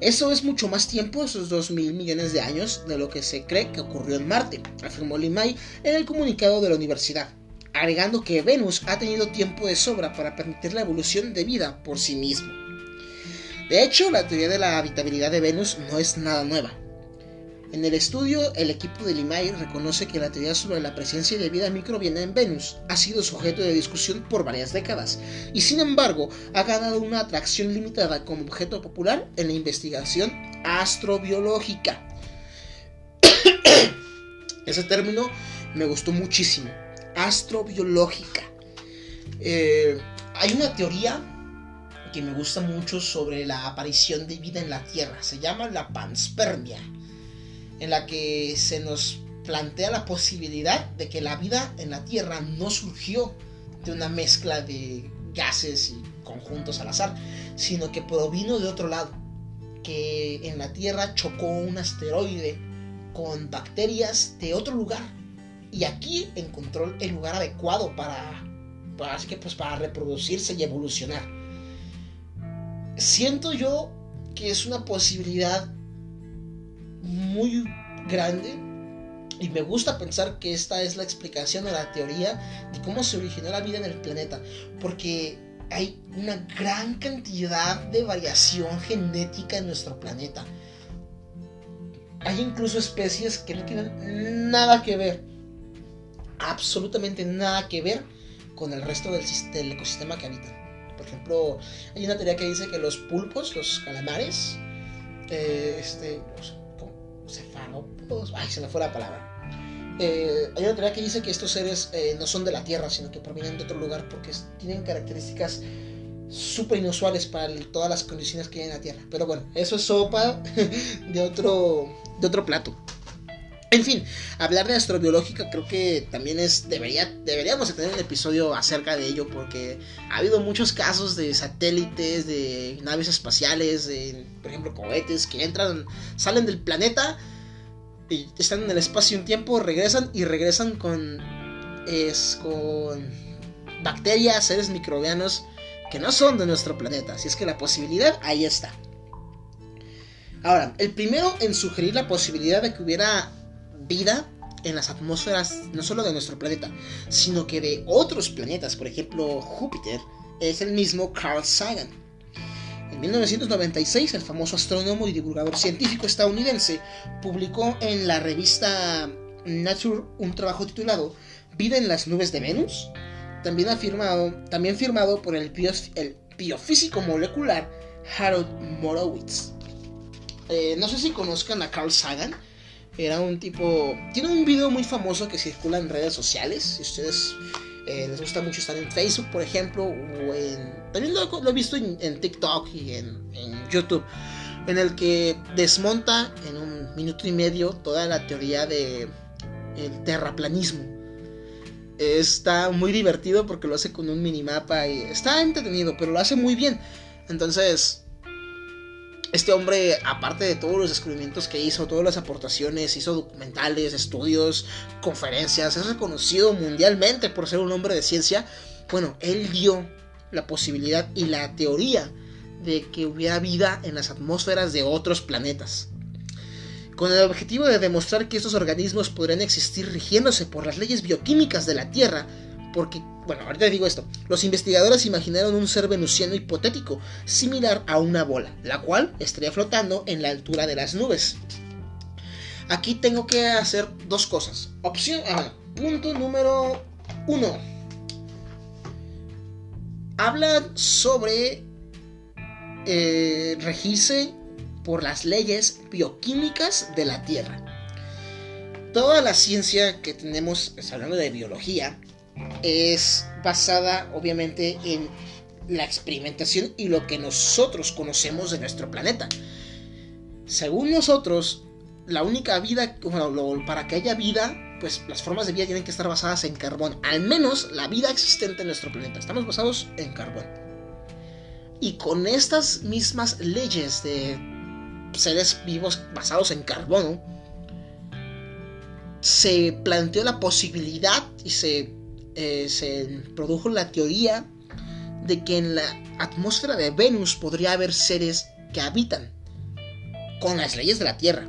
Eso es mucho más tiempo, esos 2 mil millones de años, de lo que se cree que ocurrió en Marte, afirmó Limay en el comunicado de la universidad, agregando que Venus ha tenido tiempo de sobra para permitir la evolución de vida por sí mismo. De hecho, la teoría de la habitabilidad de Venus no es nada nueva. En el estudio, el equipo de Limay reconoce que la teoría sobre la presencia de vida microbiana en Venus ha sido sujeto de discusión por varias décadas, y sin embargo ha ganado una atracción limitada como objeto popular en la investigación astrobiológica. Ese término me gustó muchísimo. Astrobiológica. Eh, hay una teoría que me gusta mucho sobre la aparición de vida en la Tierra. Se llama la panspermia, en la que se nos plantea la posibilidad de que la vida en la Tierra no surgió de una mezcla de gases y conjuntos al azar, sino que provino de otro lado, que en la Tierra chocó un asteroide con bacterias de otro lugar. Y aquí encontró el lugar adecuado para, para, que, pues, para reproducirse y evolucionar. Siento yo que es una posibilidad muy grande y me gusta pensar que esta es la explicación o la teoría de cómo se originó la vida en el planeta, porque hay una gran cantidad de variación genética en nuestro planeta. Hay incluso especies que no tienen nada que ver, absolutamente nada que ver con el resto del, ecosistema que habitan. Por ejemplo, hay una teoría que dice que los pulpos, los calamares, eh, este, cefalópodos, ay, se me fue la palabra. Eh, hay una teoría que dice que estos seres eh, no son de la Tierra, sino que provienen de otro lugar porque tienen características súper inusuales para todas las condiciones que hay en la Tierra. Pero bueno, eso es sopa de otro, de otro plato. En fin, hablar de astrobiológica creo que también es debería deberíamos tener un episodio acerca de ello porque ha habido muchos casos de satélites, de naves espaciales, de por ejemplo cohetes que entran, salen del planeta y están en el espacio un tiempo, regresan y regresan con es con bacterias, seres microbianos que no son de nuestro planeta, así es que la posibilidad ahí está. Ahora, el primero en sugerir la posibilidad de que hubiera vida en las atmósferas no solo de nuestro planeta, sino que de otros planetas, por ejemplo Júpiter, es el mismo Carl Sagan. En 1996, el famoso astrónomo y divulgador científico estadounidense publicó en la revista Nature un trabajo titulado Vida en las nubes de Venus, también, también firmado por el, el biofísico molecular Harold Morowitz. Eh, no sé si conozcan a Carl Sagan, era un tipo... Tiene un video muy famoso que circula en redes sociales. Si ustedes eh, les gusta mucho estar en Facebook, por ejemplo, o en... También lo, he visto en, TikTok y en, YouTube. En el que desmonta en un minuto y medio toda la teoría de el terraplanismo. Está muy divertido porque lo hace con un minimapa y está entretenido, pero lo hace muy bien. Entonces, este hombre, aparte de todos los descubrimientos que hizo, todas las aportaciones, hizo documentales, estudios, conferencias, es reconocido mundialmente por ser un hombre de ciencia. Bueno, él dio la posibilidad y la teoría de que hubiera vida en las atmósferas de otros planetas. con el objetivo de demostrar que estos organismos podrían existir rigiéndose por las leyes bioquímicas de la Tierra, porque, bueno, ahorita digo esto, los investigadores imaginaron un ser venusiano hipotético, similar a una bola, la cual estaría flotando en la altura de las nubes. Aquí tengo que hacer dos cosas. Opción, ah, punto número uno. Hablan sobre eh, regirse por las leyes bioquímicas de la Tierra. Toda la ciencia que tenemos, hablando de biología, es basada obviamente en la experimentación y lo que nosotros conocemos de nuestro planeta. Según nosotros, la única vida, bueno, para que haya vida, pues las formas de vida tienen que estar basadas en carbón. Al menos la vida existente en nuestro planeta. Estamos basados en carbón. Y con estas mismas leyes de seres vivos basados en carbono, se planteó la posibilidad y se, eh, se produjo la teoría de que en la atmósfera de Venus podría haber seres que habitan con las leyes de la Tierra.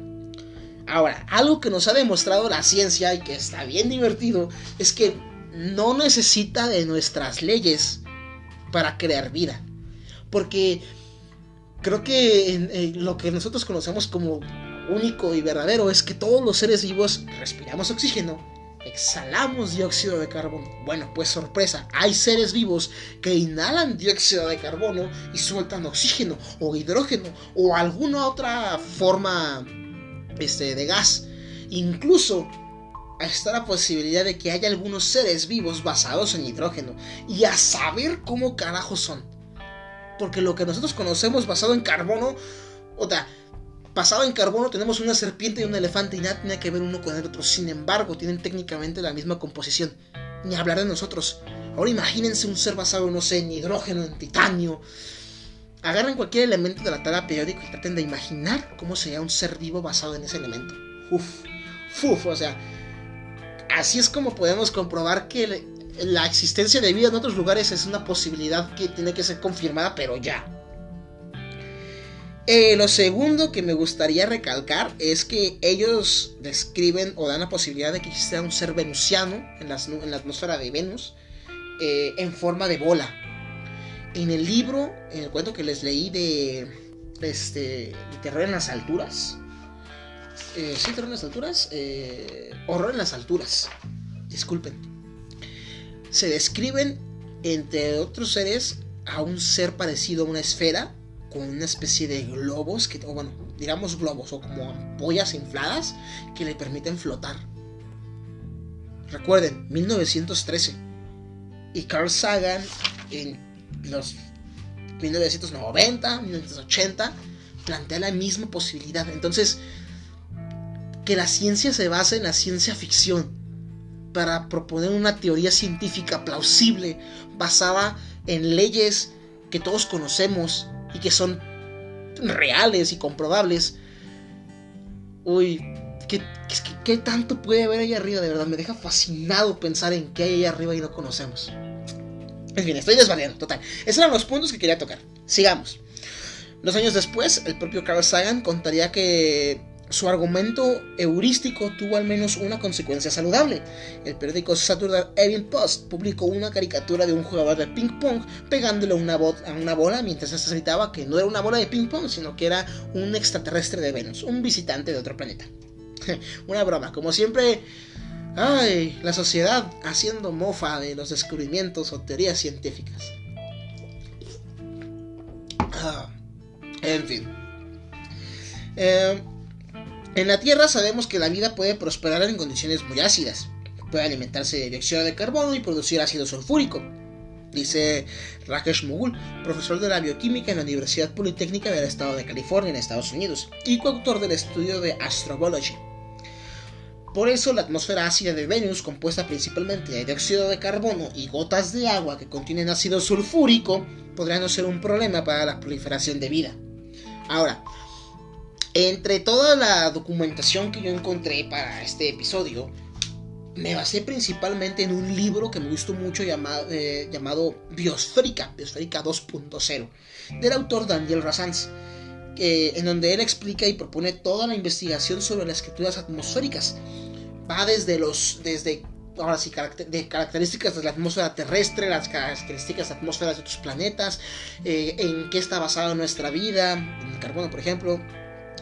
Ahora, algo que nos ha demostrado la ciencia y que está bien divertido es que no necesita de nuestras leyes para crear vida. Porque creo que lo que nosotros conocemos como único y verdadero es que todos los seres vivos respiramos oxígeno, exhalamos dióxido de carbono. Bueno, pues sorpresa, hay seres vivos que inhalan dióxido de carbono y sueltan oxígeno o hidrógeno o alguna otra forma este, de gas. Incluso está la posibilidad de que haya algunos seres vivos basados en hidrógeno. Y a saber cómo carajos son. Porque lo que nosotros conocemos basado en carbono, o sea, basado en carbono tenemos una serpiente y un elefante y nada tiene que ver uno con el otro. Sin embargo, tienen técnicamente la misma composición. Ni hablar de nosotros. Ahora imagínense un ser basado, no sé, en hidrógeno, en titanio, Agarren cualquier elemento de la tabla periódica y traten de imaginar cómo sería un ser vivo basado en ese elemento. Uf, uf, o sea, así es como podemos comprobar que la existencia de vida en otros lugares es una posibilidad que tiene que ser confirmada, pero ya. Eh, lo segundo que me gustaría recalcar es que ellos describen o dan la posibilidad de que exista un ser venusiano en, la atmósfera de Venus eh, en forma de bola en el libro, en el cuento que les leí de este Terror en las alturas. Eh, sí, Terror en las alturas. Horror en las alturas. Disculpen. Se describen, entre otros seres, a un ser parecido a una esfera, con una especie de globos, que, o bueno, digamos globos, o como ampollas infladas, que le permiten flotar. Recuerden, 1913. Y Carl Sagan, en los 1990, 1980, plantea la misma posibilidad. Entonces, que la ciencia se base en la ciencia ficción para proponer una teoría científica plausible basada en leyes que todos conocemos y que son reales y comprobables. Uy, ¿qué, qué tanto puede haber ahí arriba? De verdad, me deja fascinado pensar en qué hay ahí arriba y no conocemos. En fin, estoy desvariando, total. Esos eran los puntos que quería tocar. Sigamos. Dos años después, el propio Carl Sagan contaría que su argumento heurístico tuvo al menos una consecuencia saludable. El periódico Saturday Evening Post publicó una caricatura de un jugador de ping pong pegándole una a una bola mientras se gritaba que no era una bola de ping pong, sino que era un extraterrestre de Venus, un visitante de otro planeta. una broma, como siempre Ay, la sociedad haciendo mofa de los descubrimientos o teorías científicas. Ah, en fin. Eh, en la Tierra sabemos que la vida puede prosperar en condiciones muy ácidas. Puede alimentarse de dióxido de carbono y producir ácido sulfúrico. Dice Rakesh Mugul, profesor de la bioquímica en la Universidad Politécnica del Estado de California en Estados Unidos y coautor del estudio de Astrobiology. Por eso la atmósfera ácida de Venus, compuesta principalmente de dióxido de carbono y gotas de agua que contienen ácido sulfúrico, podría no ser un problema para la proliferación de vida. Ahora, entre toda la documentación que yo encontré para este episodio, me basé principalmente en un libro que me gustó mucho llamado, eh, llamado Biosférica, Biosférica 2.0, del autor Daniel Razanz en donde él explica y propone toda la investigación sobre las escrituras atmosféricas. Va desde los, desde ahora sí, de características de la atmósfera terrestre, las características de atmósferas de otros planetas, eh, en qué está basada nuestra vida, en el carbono, por ejemplo,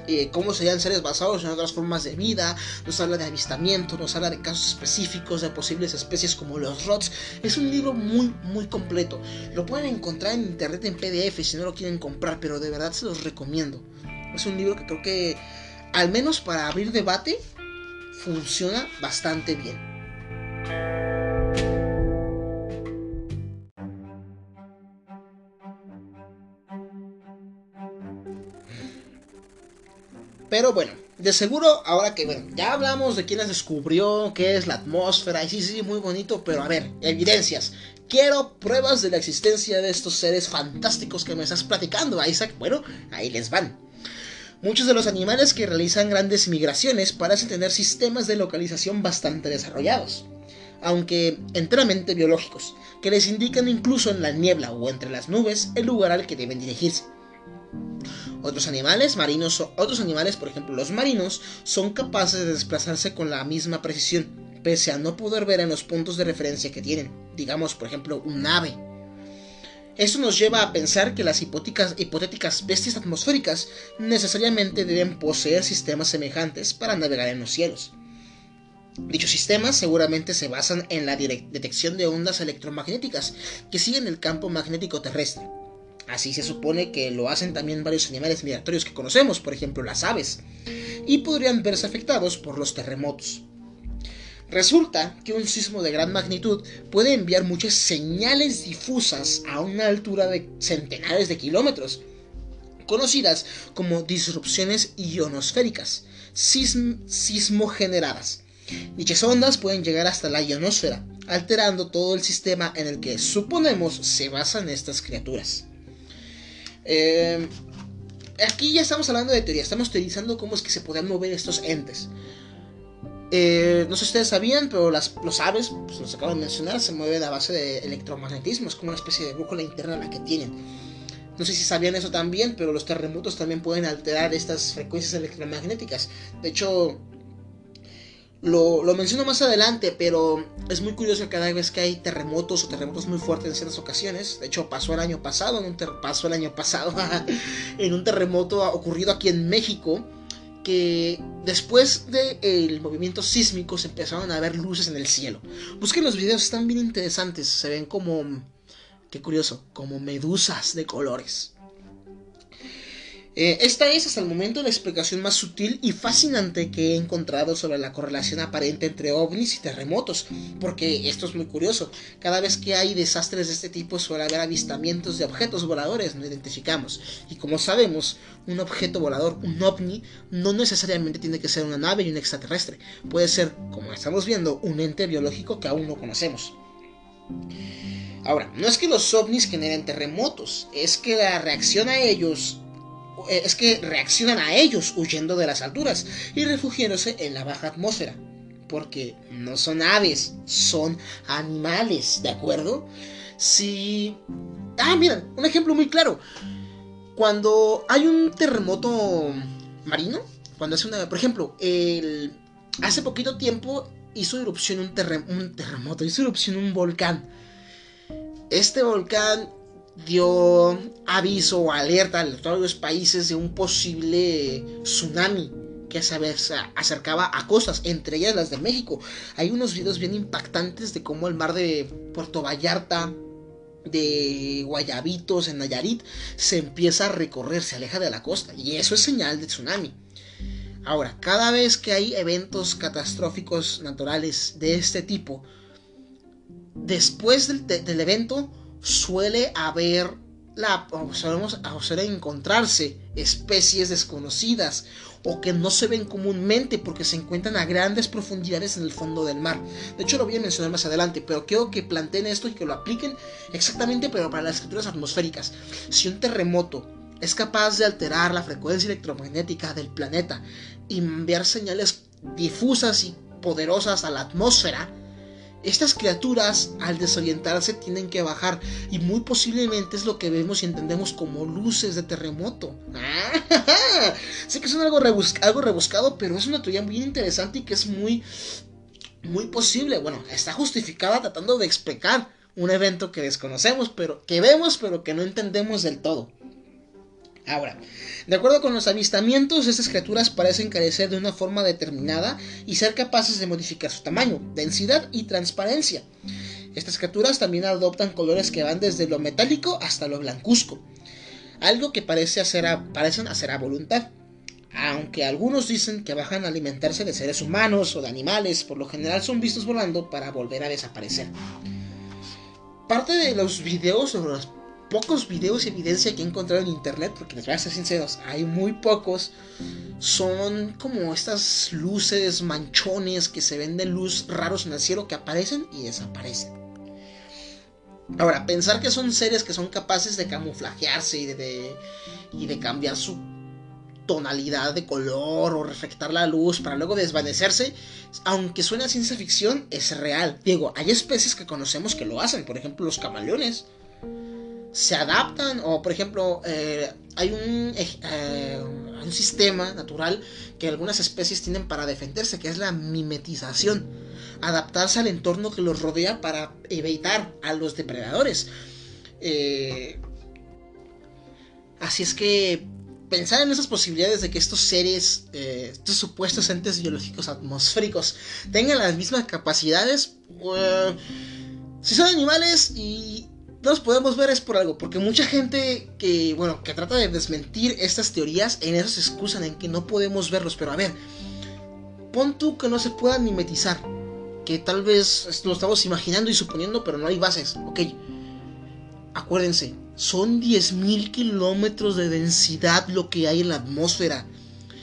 eh, cómo serían seres basados en otras formas de vida, nos habla de avistamiento, nos habla de casos específicos de posibles especies como los rots. Es un libro muy, muy completo. Lo pueden encontrar en internet en PDF si no lo quieren comprar, pero de verdad se los recomiendo. Es un libro que creo que, al menos para abrir debate, funciona bastante bien. Pero bueno, de seguro, ahora que bueno, ya hablamos de quién las descubrió, qué es la atmósfera, y sí, sí, muy bonito, pero a ver, evidencias. Quiero pruebas de la existencia de estos seres fantásticos que me estás platicando, Isaac. Bueno, ahí les van. Muchos de los animales que realizan grandes migraciones parecen tener sistemas de localización bastante desarrollados, aunque enteramente biológicos, que les indican incluso en la niebla o entre las nubes el lugar al que deben dirigirse. Otros animales marinos, otros animales, por ejemplo los marinos, son capaces de desplazarse con la misma precisión, pese a no poder ver en los puntos de referencia que tienen, digamos por ejemplo un ave. Esto nos lleva a pensar que las hipotéticas bestias atmosféricas necesariamente deben poseer sistemas semejantes para navegar en los cielos. Dichos sistemas seguramente se basan en la detección de ondas electromagnéticas que siguen el campo magnético terrestre, Así se supone que lo hacen también varios animales migratorios que conocemos, por ejemplo las aves, y podrían verse afectados por los terremotos. Resulta que un sismo de gran magnitud puede enviar muchas señales difusas a una altura de centenares de kilómetros, conocidas como disrupciones ionosféricas, sismogeneradas. Dichas ondas pueden llegar hasta la ionosfera, alterando todo el sistema en el que suponemos se basan estas criaturas. Eh, aquí ya estamos hablando de teoría, estamos teorizando cómo es que se podían mover estos entes. Eh, no sé si ustedes sabían, pero las, los aves, pues los acabo de mencionar, se mueven a base de electromagnetismo, es como una especie de brújula interna la que tienen. No sé si sabían eso también, pero los terremotos también pueden alterar estas frecuencias electromagnéticas. De hecho, lo, menciono más adelante, pero es muy curioso cada vez que hay terremotos o terremotos muy fuertes en ciertas ocasiones. De hecho, pasó el año pasado, en un pasó el año pasado en un terremoto ocurrido aquí en México, que después del movimiento sísmico se empezaron a ver luces en el cielo. Busquen los videos, están bien interesantes. Se ven como, qué curioso, como medusas de colores. Eh, esta es hasta el momento la explicación más sutil y fascinante que he encontrado sobre la correlación aparente entre ovnis y terremotos, porque esto es muy curioso. Cada vez que hay desastres de este tipo suele haber avistamientos de objetos voladores, no identificamos. Y como sabemos, un objeto volador, un ovni, no necesariamente tiene que ser una nave y un extraterrestre. Puede ser, como estamos viendo, un ente biológico que aún no conocemos. Ahora, no es que los ovnis generen terremotos, es que la reacción a ellos es que reaccionan a ellos huyendo de las alturas y refugiándose en la baja atmósfera. Porque no son aves, son animales, ¿de acuerdo? Si... Ah, miren, un ejemplo muy claro. Cuando hay un terremoto marino, cuando hace una... Por ejemplo, el... hace poquito tiempo hizo erupción un, un terremoto, hizo erupción un volcán. Este volcán dio aviso o alerta a todos los países de un posible tsunami que se acercaba a costas, entre ellas las de México. Hay unos videos bien impactantes de cómo el mar de Puerto Vallarta, de Guayabitos, en Nayarit, se empieza a recorrer, se aleja de la costa. Y eso es señal de tsunami. Ahora, cada vez que hay eventos catastróficos naturales de este tipo, después del, del evento, suele haber la solemos encontrarse especies desconocidas o que no se ven comúnmente porque se encuentran a grandes profundidades en el fondo del mar. De hecho lo voy a mencionar más adelante, pero quiero que planteen esto y que lo apliquen exactamente pero para las escrituras atmosféricas. Si un terremoto es capaz de alterar la frecuencia electromagnética del planeta y enviar señales difusas y poderosas a la atmósfera, Estas criaturas, al desorientarse, tienen que bajar y muy posiblemente es lo que vemos y entendemos como luces de terremoto. sé que es algo, algo rebuscado, pero es una teoría muy interesante y que es muy, muy posible. Bueno, está justificada tratando de explicar un evento que desconocemos, pero que vemos, pero que no entendemos del todo. Ahora, de acuerdo con los avistamientos, estas criaturas parecen carecer de una forma determinada y ser capaces de modificar su tamaño, densidad y transparencia. Estas criaturas también adoptan colores que van desde lo metálico hasta lo blancuzco, algo que parece hacer parecen hacer a voluntad. Aunque algunos dicen que bajan a alimentarse de seres humanos o de animales, por lo general son vistos volando para volver a desaparecer. Parte de los videos o los pocos videos y evidencia que he encontrado en internet, porque les voy a ser sinceros, hay muy pocos, son como estas luces, manchones que se ven de luz raros en el cielo que aparecen y desaparecen. Ahora, pensar que son seres que son capaces de camuflajearse y de, y de cambiar su tonalidad de color o reflectar la luz para luego desvanecerse, aunque suena ciencia ficción, es real. Digo, hay especies que conocemos que lo hacen, por ejemplo los camaleones. Se adaptan, o por ejemplo, eh, hay un, eh, un sistema natural que algunas especies tienen para defenderse, que es la mimetización. Adaptarse al entorno que los rodea para evitar a los depredadores. Eh, así es que pensar en esas posibilidades de que estos seres, estos supuestos entes biológicos atmosféricos, tengan las mismas capacidades, eh, si son animales y no los podemos ver es por algo, porque mucha gente que, bueno, que trata de desmentir estas teorías, en eso se excusan en que no podemos verlos, pero a ver, pon tú que no se puedan mimetizar, que tal vez lo estamos imaginando y suponiendo, pero no hay bases, ok. Acuérdense, son 10.000 kilómetros de densidad lo que hay en la atmósfera.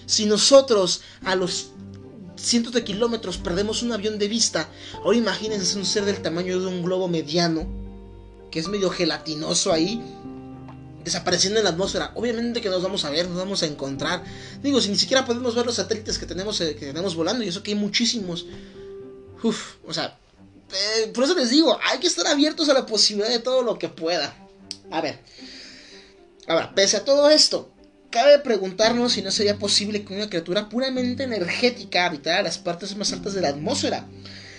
Si nosotros a los cientos de kilómetros perdemos un avión de vista, ahora imagínense un ser del tamaño de un globo mediano, que es medio gelatinoso ahí, desapareciendo en la atmósfera. Obviamente que nos vamos a ver, nos vamos a encontrar. Digo, si ni siquiera podemos ver los satélites que tenemos, eh, que tenemos volando, y eso que hay muchísimos. Uf, o sea, eh, por eso les digo, hay que estar abiertos a la posibilidad de todo lo que pueda. A ver. Ahora, pese a todo esto, cabe preguntarnos si no sería posible que una criatura puramente energética habitara las partes más altas de la atmósfera.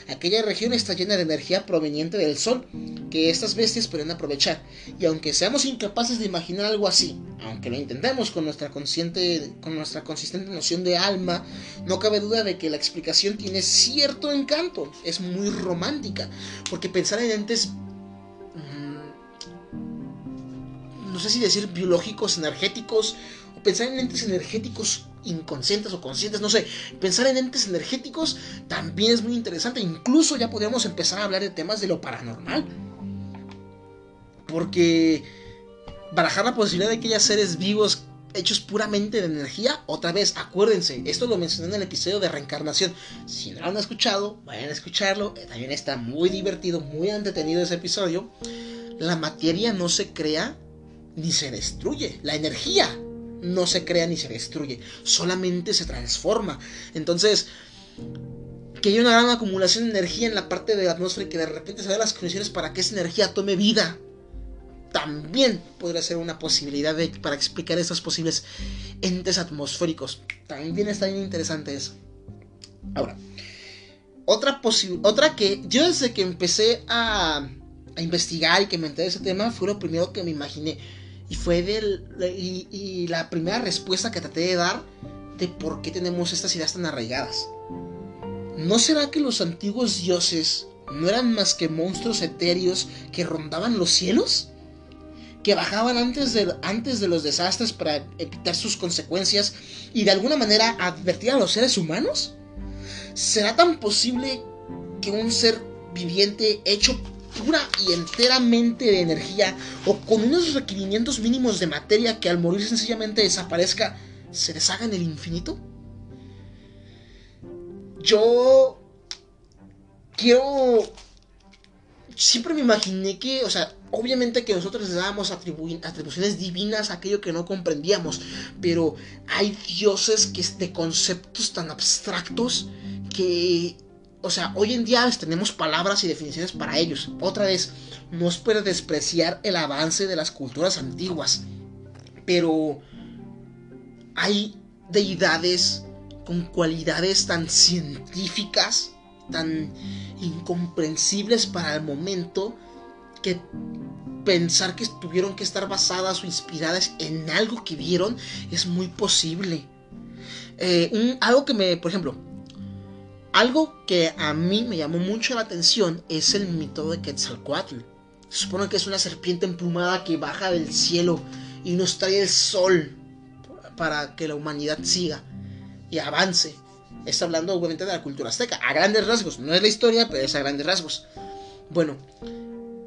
Aquella región está llena de energía proveniente del Sol, que estas bestias pueden aprovechar. Y aunque seamos incapaces de imaginar algo así, aunque lo intentemos con nuestra, consciente, con nuestra consistente noción de alma, no cabe duda de que la explicación tiene cierto encanto. Es muy romántica, porque pensar en entes no sé si decir biológicos, energéticos, o pensar en entes energéticos inconscientes o conscientes, no sé, pensar en entes energéticos también es muy interesante, incluso ya podríamos empezar a hablar de temas de lo paranormal. Porque barajar la posibilidad de que haya seres vivos hechos puramente de energía, otra vez, acuérdense, esto lo mencioné en el episodio de reencarnación. Si no lo han escuchado, vayan a escucharlo. Eh, también está muy divertido, muy entretenido ese episodio. La materia no se crea ni se destruye. La energía no se crea ni se destruye, solamente se transforma. Entonces, que hay una gran acumulación de energía en la parte de la atmósfera y que de repente se dan las condiciones para que esa energía tome vida. También podría ser una posibilidad para explicar esos posibles entes atmosféricos. También está bien interesante eso. Ahora, otra, otra que yo desde que empecé a, a investigar y que me enteré de ese tema fue lo primero que me imaginé y fue y, la primera respuesta que traté de dar de por qué tenemos estas ideas tan arraigadas. ¿No será que los antiguos dioses no eran más que monstruos etéreos que rondaban los cielos? ¿Que bajaban antes de, antes de los desastres para evitar sus consecuencias y de alguna manera advertir a los seres humanos? ¿Será tan posible que un ser viviente hecho pura y enteramente de energía o con unos requerimientos mínimos de materia que al morir sencillamente desaparezca, se deshaga en el infinito? Yo quiero... Siempre me imaginé que, o sea, obviamente que nosotros le dábamos atribuciones divinas a aquello que no comprendíamos, pero hay dioses que de conceptos tan abstractos que o sea, hoy en día tenemos palabras y definiciones para ellos. Otra vez, no es despreciar el avance de las culturas antiguas, pero hay deidades con cualidades tan científicas, tan incomprensibles para el momento, que pensar que tuvieron que estar basadas o inspiradas en algo que vieron es muy posible. Eh, algo que me, por ejemplo, algo que a mí me llamó mucho la atención es el mito de Quetzalcoatl. Se supone que es una serpiente emplumada que baja del cielo y nos trae el sol para que la humanidad siga y avance. Está hablando obviamente de la cultura azteca, a grandes rasgos. No es la historia, pero es a grandes rasgos. Bueno,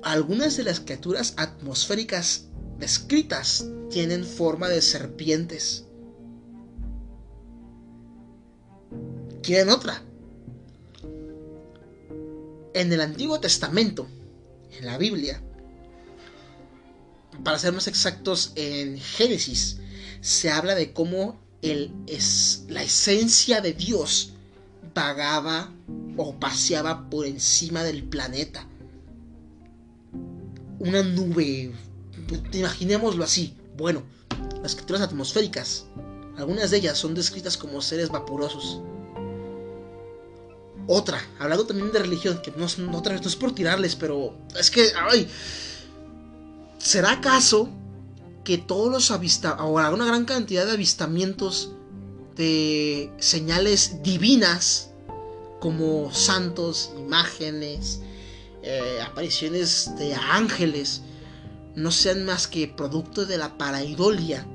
algunas de las criaturas atmosféricas descritas tienen forma de serpientes. ¿Quieren otra? En el Antiguo Testamento, en la Biblia, para ser más exactos, en Génesis, se habla de cómo la esencia de Dios vagaba o paseaba por encima del planeta. Una nube, imaginémoslo así. Bueno, las criaturas atmosféricas, algunas de ellas son descritas como seres vaporosos. Otra, hablando también de religión, que no, otra vez no es por tirarles, pero es que, ay, ¿será acaso que todos los avistamientos, ahora una gran cantidad de avistamientos de señales divinas, como santos, imágenes, eh, apariciones de ángeles, no sean más que producto de la paraidolia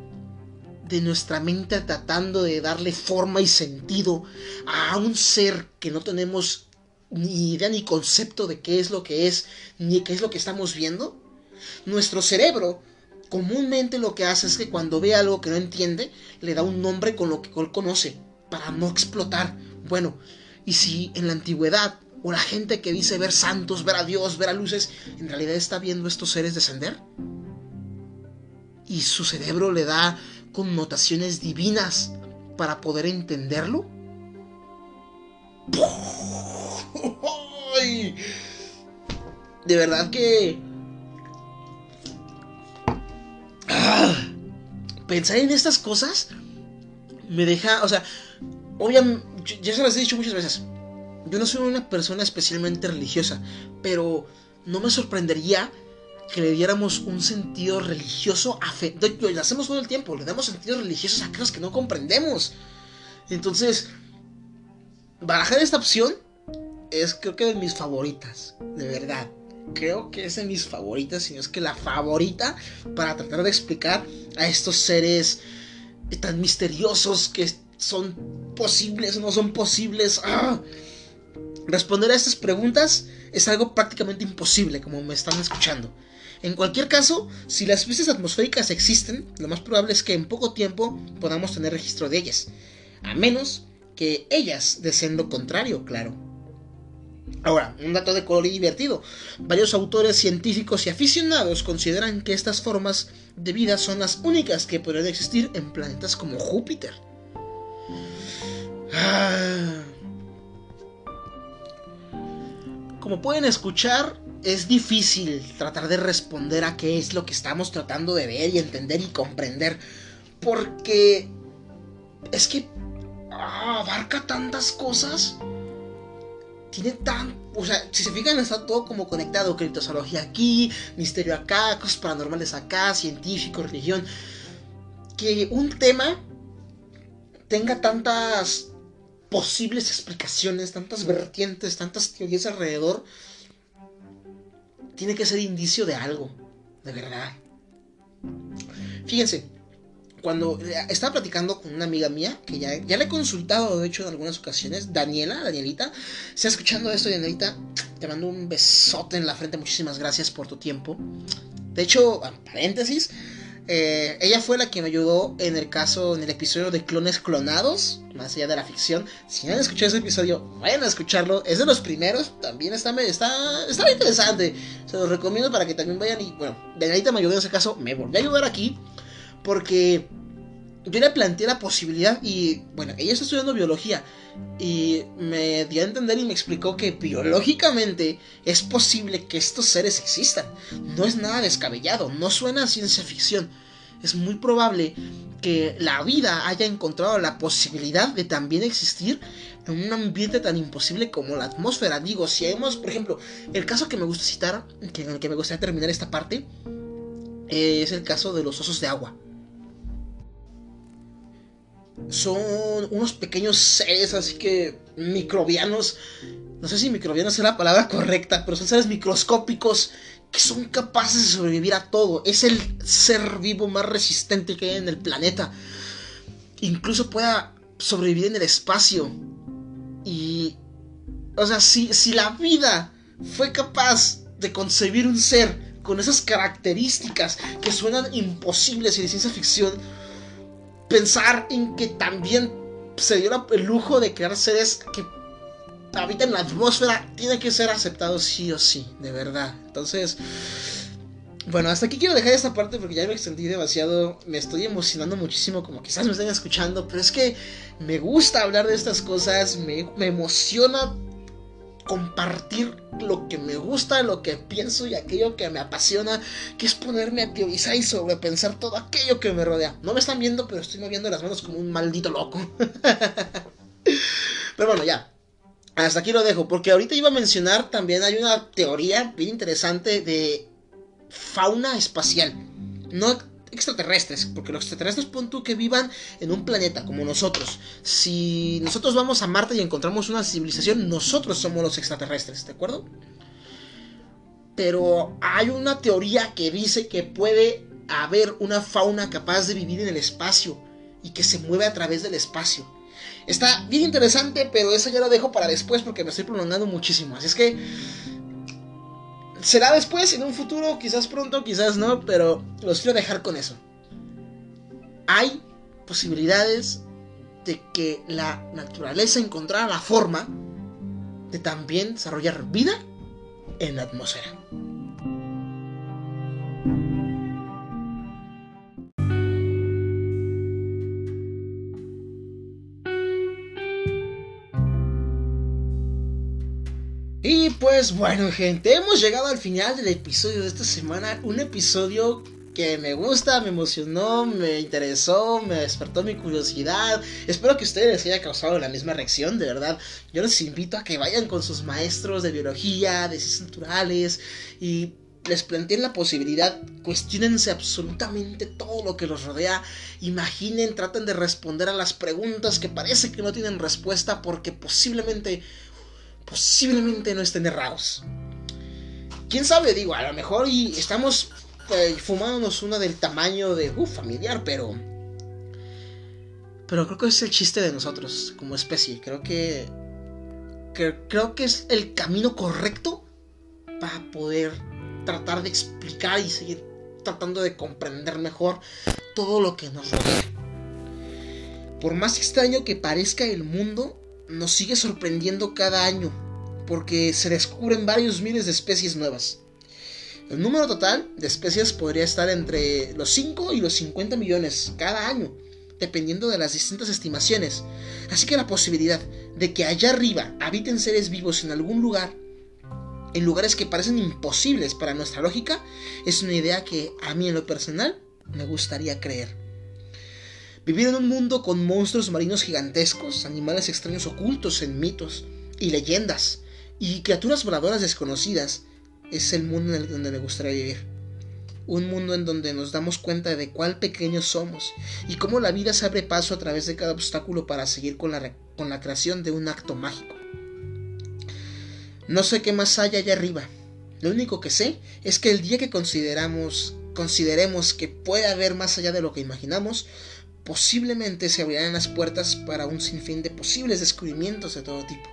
de nuestra mente tratando de darle forma y sentido a un ser que no tenemos ni idea ni concepto de qué es lo que es, ni qué es lo que estamos viendo. Nuestro cerebro comúnmente lo que hace es que cuando ve algo que no entiende, le da un nombre con lo que él conoce, para no explotar. Bueno, y si en la antigüedad, o la gente que dice ver santos, ver a Dios, ver a luces, en realidad está viendo estos seres descender, y su cerebro le da connotaciones divinas para poder entenderlo. De verdad que pensar en estas cosas me deja, o sea, obviamente, ya se las he dicho muchas veces, yo no soy una persona especialmente religiosa, pero no me sorprendería que le diéramos un sentido religioso a fe. Lo hacemos todo el tiempo, le damos sentidos religiosos a cosas que no comprendemos. Entonces, barajar esta opción es creo que de mis favoritas, de verdad creo que es de mis favoritas, si no es que la favorita para tratar de explicar a estos seres tan misteriosos que son posibles o no son posibles. ¡Ah! Responder a estas preguntas es algo prácticamente imposible, como me están escuchando. En cualquier caso, si las especies atmosféricas existen, lo más probable es que en poco tiempo podamos tener registro de ellas. A menos que ellas deseen lo contrario, claro. Ahora, un dato de color y divertido. Varios autores científicos y aficionados consideran que estas formas de vida son las únicas que podrían existir en planetas como Júpiter. Ah. Como pueden escuchar, es difícil tratar de responder a qué es lo que estamos tratando de ver y entender y comprender. Porque es que ah, abarca tantas cosas tiene tan. O sea, si se fijan, está todo como conectado: criptozoología aquí, misterio acá, cosas paranormales acá, científico, religión. Que un tema tenga tantas posibles explicaciones, tantas vertientes, tantas teorías alrededor, tiene que ser indicio de algo, de verdad. Fíjense, cuando estaba platicando con una amiga mía, que ya, ya le he consultado, de hecho, en algunas ocasiones, Daniela, Danielita, si escuchando esto, Danielita, te mando un besote en la frente, muchísimas gracias por tu tiempo. De hecho, paréntesis, eh, ella fue la que me ayudó en el caso, en el episodio de clones clonados, más allá de la ficción. Si no han escuchado ese episodio, vayan a escucharlo. Es de los primeros, también está, está, está interesante. Se los recomiendo para que también vayan y, bueno, Danielita me ayudó en ese caso, me volvió a ayudar aquí porque yo le planteé la posibilidad y bueno, ella está estudiando biología y me dio a entender y me explicó que biológicamente es posible que estos seres existan. No es nada descabellado, no suena a ciencia ficción. Es muy probable que la vida haya encontrado la posibilidad de también existir en un ambiente tan imposible como la atmósfera. Digo, si hemos, por ejemplo, el caso que me gusta citar, que, en el que me gustaría terminar esta parte, es el caso de los osos de agua son unos pequeños seres, así que microbianos. No sé si microbianos es la palabra correcta, pero son seres microscópicos que son capaces de sobrevivir a todo. Es el ser vivo más resistente que hay en el planeta. Incluso pueda sobrevivir en el espacio. Y... O sea, si, si la vida fue capaz de concebir un ser con esas características que suenan imposibles y de ciencia ficción, pensar en que también se dio el lujo de crear seres que habitan la atmósfera tiene que ser aceptado sí o sí, de verdad. Entonces, bueno, hasta aquí quiero dejar esta parte porque ya me extendí demasiado. Me estoy emocionando muchísimo, como quizás me estén escuchando, pero es que me gusta hablar de estas cosas, me, me emociona compartir lo que me gusta, lo que pienso y aquello que me apasiona, que es ponerme a teorizar y sobrepensar todo aquello que me rodea. No me están viendo, pero estoy moviendo las manos como un maldito loco. pero bueno, ya. Hasta aquí lo dejo, porque ahorita iba a mencionar también hay una teoría bien interesante de fauna espacial. No extraterrestres, porque los extraterrestres pon tú que vivan en un planeta como nosotros. Si nosotros vamos a Marte y encontramos una civilización, nosotros somos los extraterrestres, ¿de acuerdo? Pero hay una teoría que dice que puede haber una fauna capaz de vivir en el espacio y que se mueve a través del espacio. Está bien interesante, pero eso ya lo dejo para después porque me estoy prolongando muchísimo. Así es que será después, en un futuro, quizás pronto, quizás no, pero los quiero dejar con eso. Hay posibilidades de que la naturaleza encontrara la forma de también desarrollar vida en la atmósfera. Y pues bueno gente, hemos llegado al final del episodio de esta semana, un episodio que me gusta, me emocionó, me interesó, me despertó mi curiosidad. Espero que ustedes les haya causado la misma reacción, de verdad. Yo les invito a que vayan con sus maestros de biología, de ciencias naturales y les planteen la posibilidad, cuestionense absolutamente todo lo que los rodea, imaginen, traten de responder a las preguntas que parece que no tienen respuesta porque posiblemente posiblemente no estén errados. Quién sabe, digo, a lo mejor y estamos eh, fumándonos una del tamaño de uh, familiar, pero. Pero creo que es el chiste de nosotros como especie. Creo que. Creo que es el camino correcto para poder tratar de explicar y seguir tratando de comprender mejor todo lo que nos rodea. Por más extraño que parezca el mundo, nos sigue sorprendiendo cada año, porque se descubren varios miles de especies nuevas. El número total de especies podría estar entre los 5 y los 50 millones cada año, dependiendo de las distintas estimaciones. Así que la posibilidad de que allá arriba habiten seres vivos en algún lugar, en lugares que parecen imposibles para nuestra lógica, es una idea que a mí en lo personal me gustaría creer. Vivir en un mundo con monstruos marinos gigantescos, animales extraños ocultos en mitos y leyendas, y criaturas voladoras desconocidas, es el mundo en el donde me gustaría vivir. Un mundo en donde nos damos cuenta de cuál pequeños somos y cómo la vida se abre paso a través de cada obstáculo para seguir con la, con la creación de un acto mágico. No sé qué más hay allá arriba. Lo único que sé es que el día que consideramos, consideremos que puede haber más allá de lo que imaginamos, posiblemente se abrirán las puertas para un sinfín de posibles descubrimientos de todo tipo.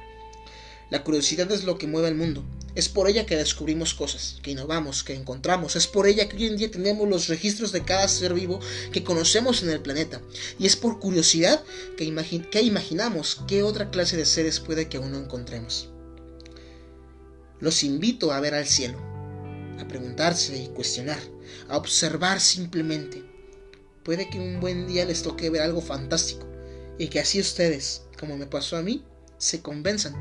La curiosidad es lo que mueve el mundo. Es por ella que descubrimos cosas, que innovamos, que encontramos. Es por ella que hoy en día tenemos los registros de cada ser vivo que conocemos en el planeta. Y es por curiosidad que, que imaginamos qué otra clase de seres puede que aún no encontremos. Los invito a ver al cielo, a preguntarse y cuestionar, a observar simplemente puede que un buen día les toque ver algo fantástico y que así ustedes, como me pasó a mí, se convenzan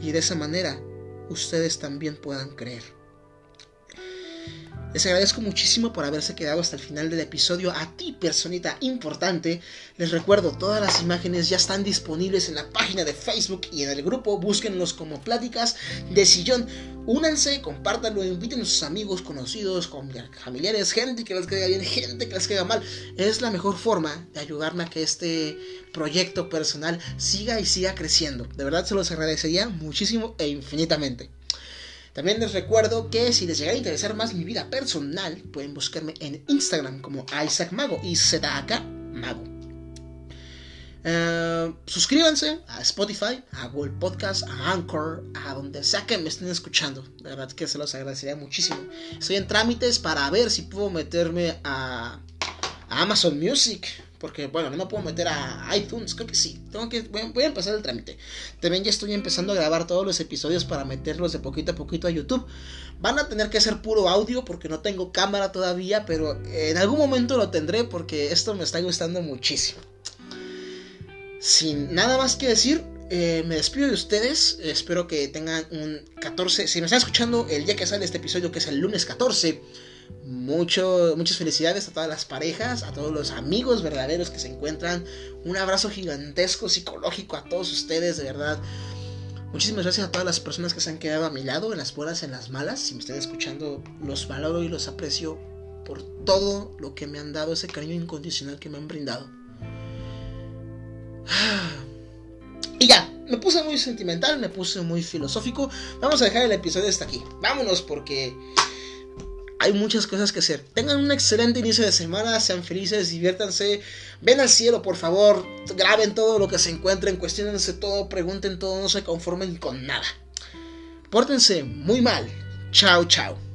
y de esa manera ustedes también puedan creer. Les agradezco muchísimo por haberse quedado hasta el final del episodio. A ti, personita importante, les recuerdo, todas las imágenes ya están disponibles en la página de Facebook y en el grupo. Búsquenlos como Pláticas de Sillón. Únanse, compártanlo, inviten a sus amigos, conocidos, familiares, gente que les caiga bien, gente que les caiga mal. Es la mejor forma de ayudarme a que este proyecto personal siga y siga creciendo. De verdad se los agradecería muchísimo e infinitamente. También les recuerdo que si les llega a interesar más mi vida personal, pueden buscarme en Instagram como Isaac Mago, y ZK Mago. Eh, suscríbanse a Spotify, a Google Podcast, a Anchor, a donde sea que me estén escuchando. De verdad que se los agradecería muchísimo. Estoy en trámites para ver si puedo meterme a Amazon Music porque, bueno, no me puedo meter a iTunes, creo que sí. Tengo que, voy a empezar el trámite. También ya estoy empezando a grabar todos los episodios para meterlos de poquito a poquito a YouTube. Van a tener que ser puro audio porque no tengo cámara todavía, pero en algún momento lo tendré porque esto me está gustando muchísimo. Sin nada más que decir, eh, me despido de ustedes. Espero que tengan un 14. Si me están escuchando el día que sale este episodio, que es el lunes 14 mucho, muchas felicidades a todas las parejas, a todos los amigos verdaderos que se encuentran. Un abrazo gigantesco psicológico a todos ustedes, de verdad. Muchísimas gracias a todas las personas que se han quedado a mi lado, en las buenas, en las malas. Si me están escuchando, los valoro y los aprecio por todo lo que me han dado, ese cariño incondicional que me han brindado. Y ya, me puse muy sentimental, me puse muy filosófico. Vamos a dejar el episodio hasta aquí. Vámonos porque hay muchas cosas que hacer. Tengan un excelente inicio de semana, sean felices, diviértanse, ven al cielo por favor, graben todo lo que se encuentren, cuestionense todo, pregunten todo, no se conformen con nada. Pórtense muy mal. Chao, chao.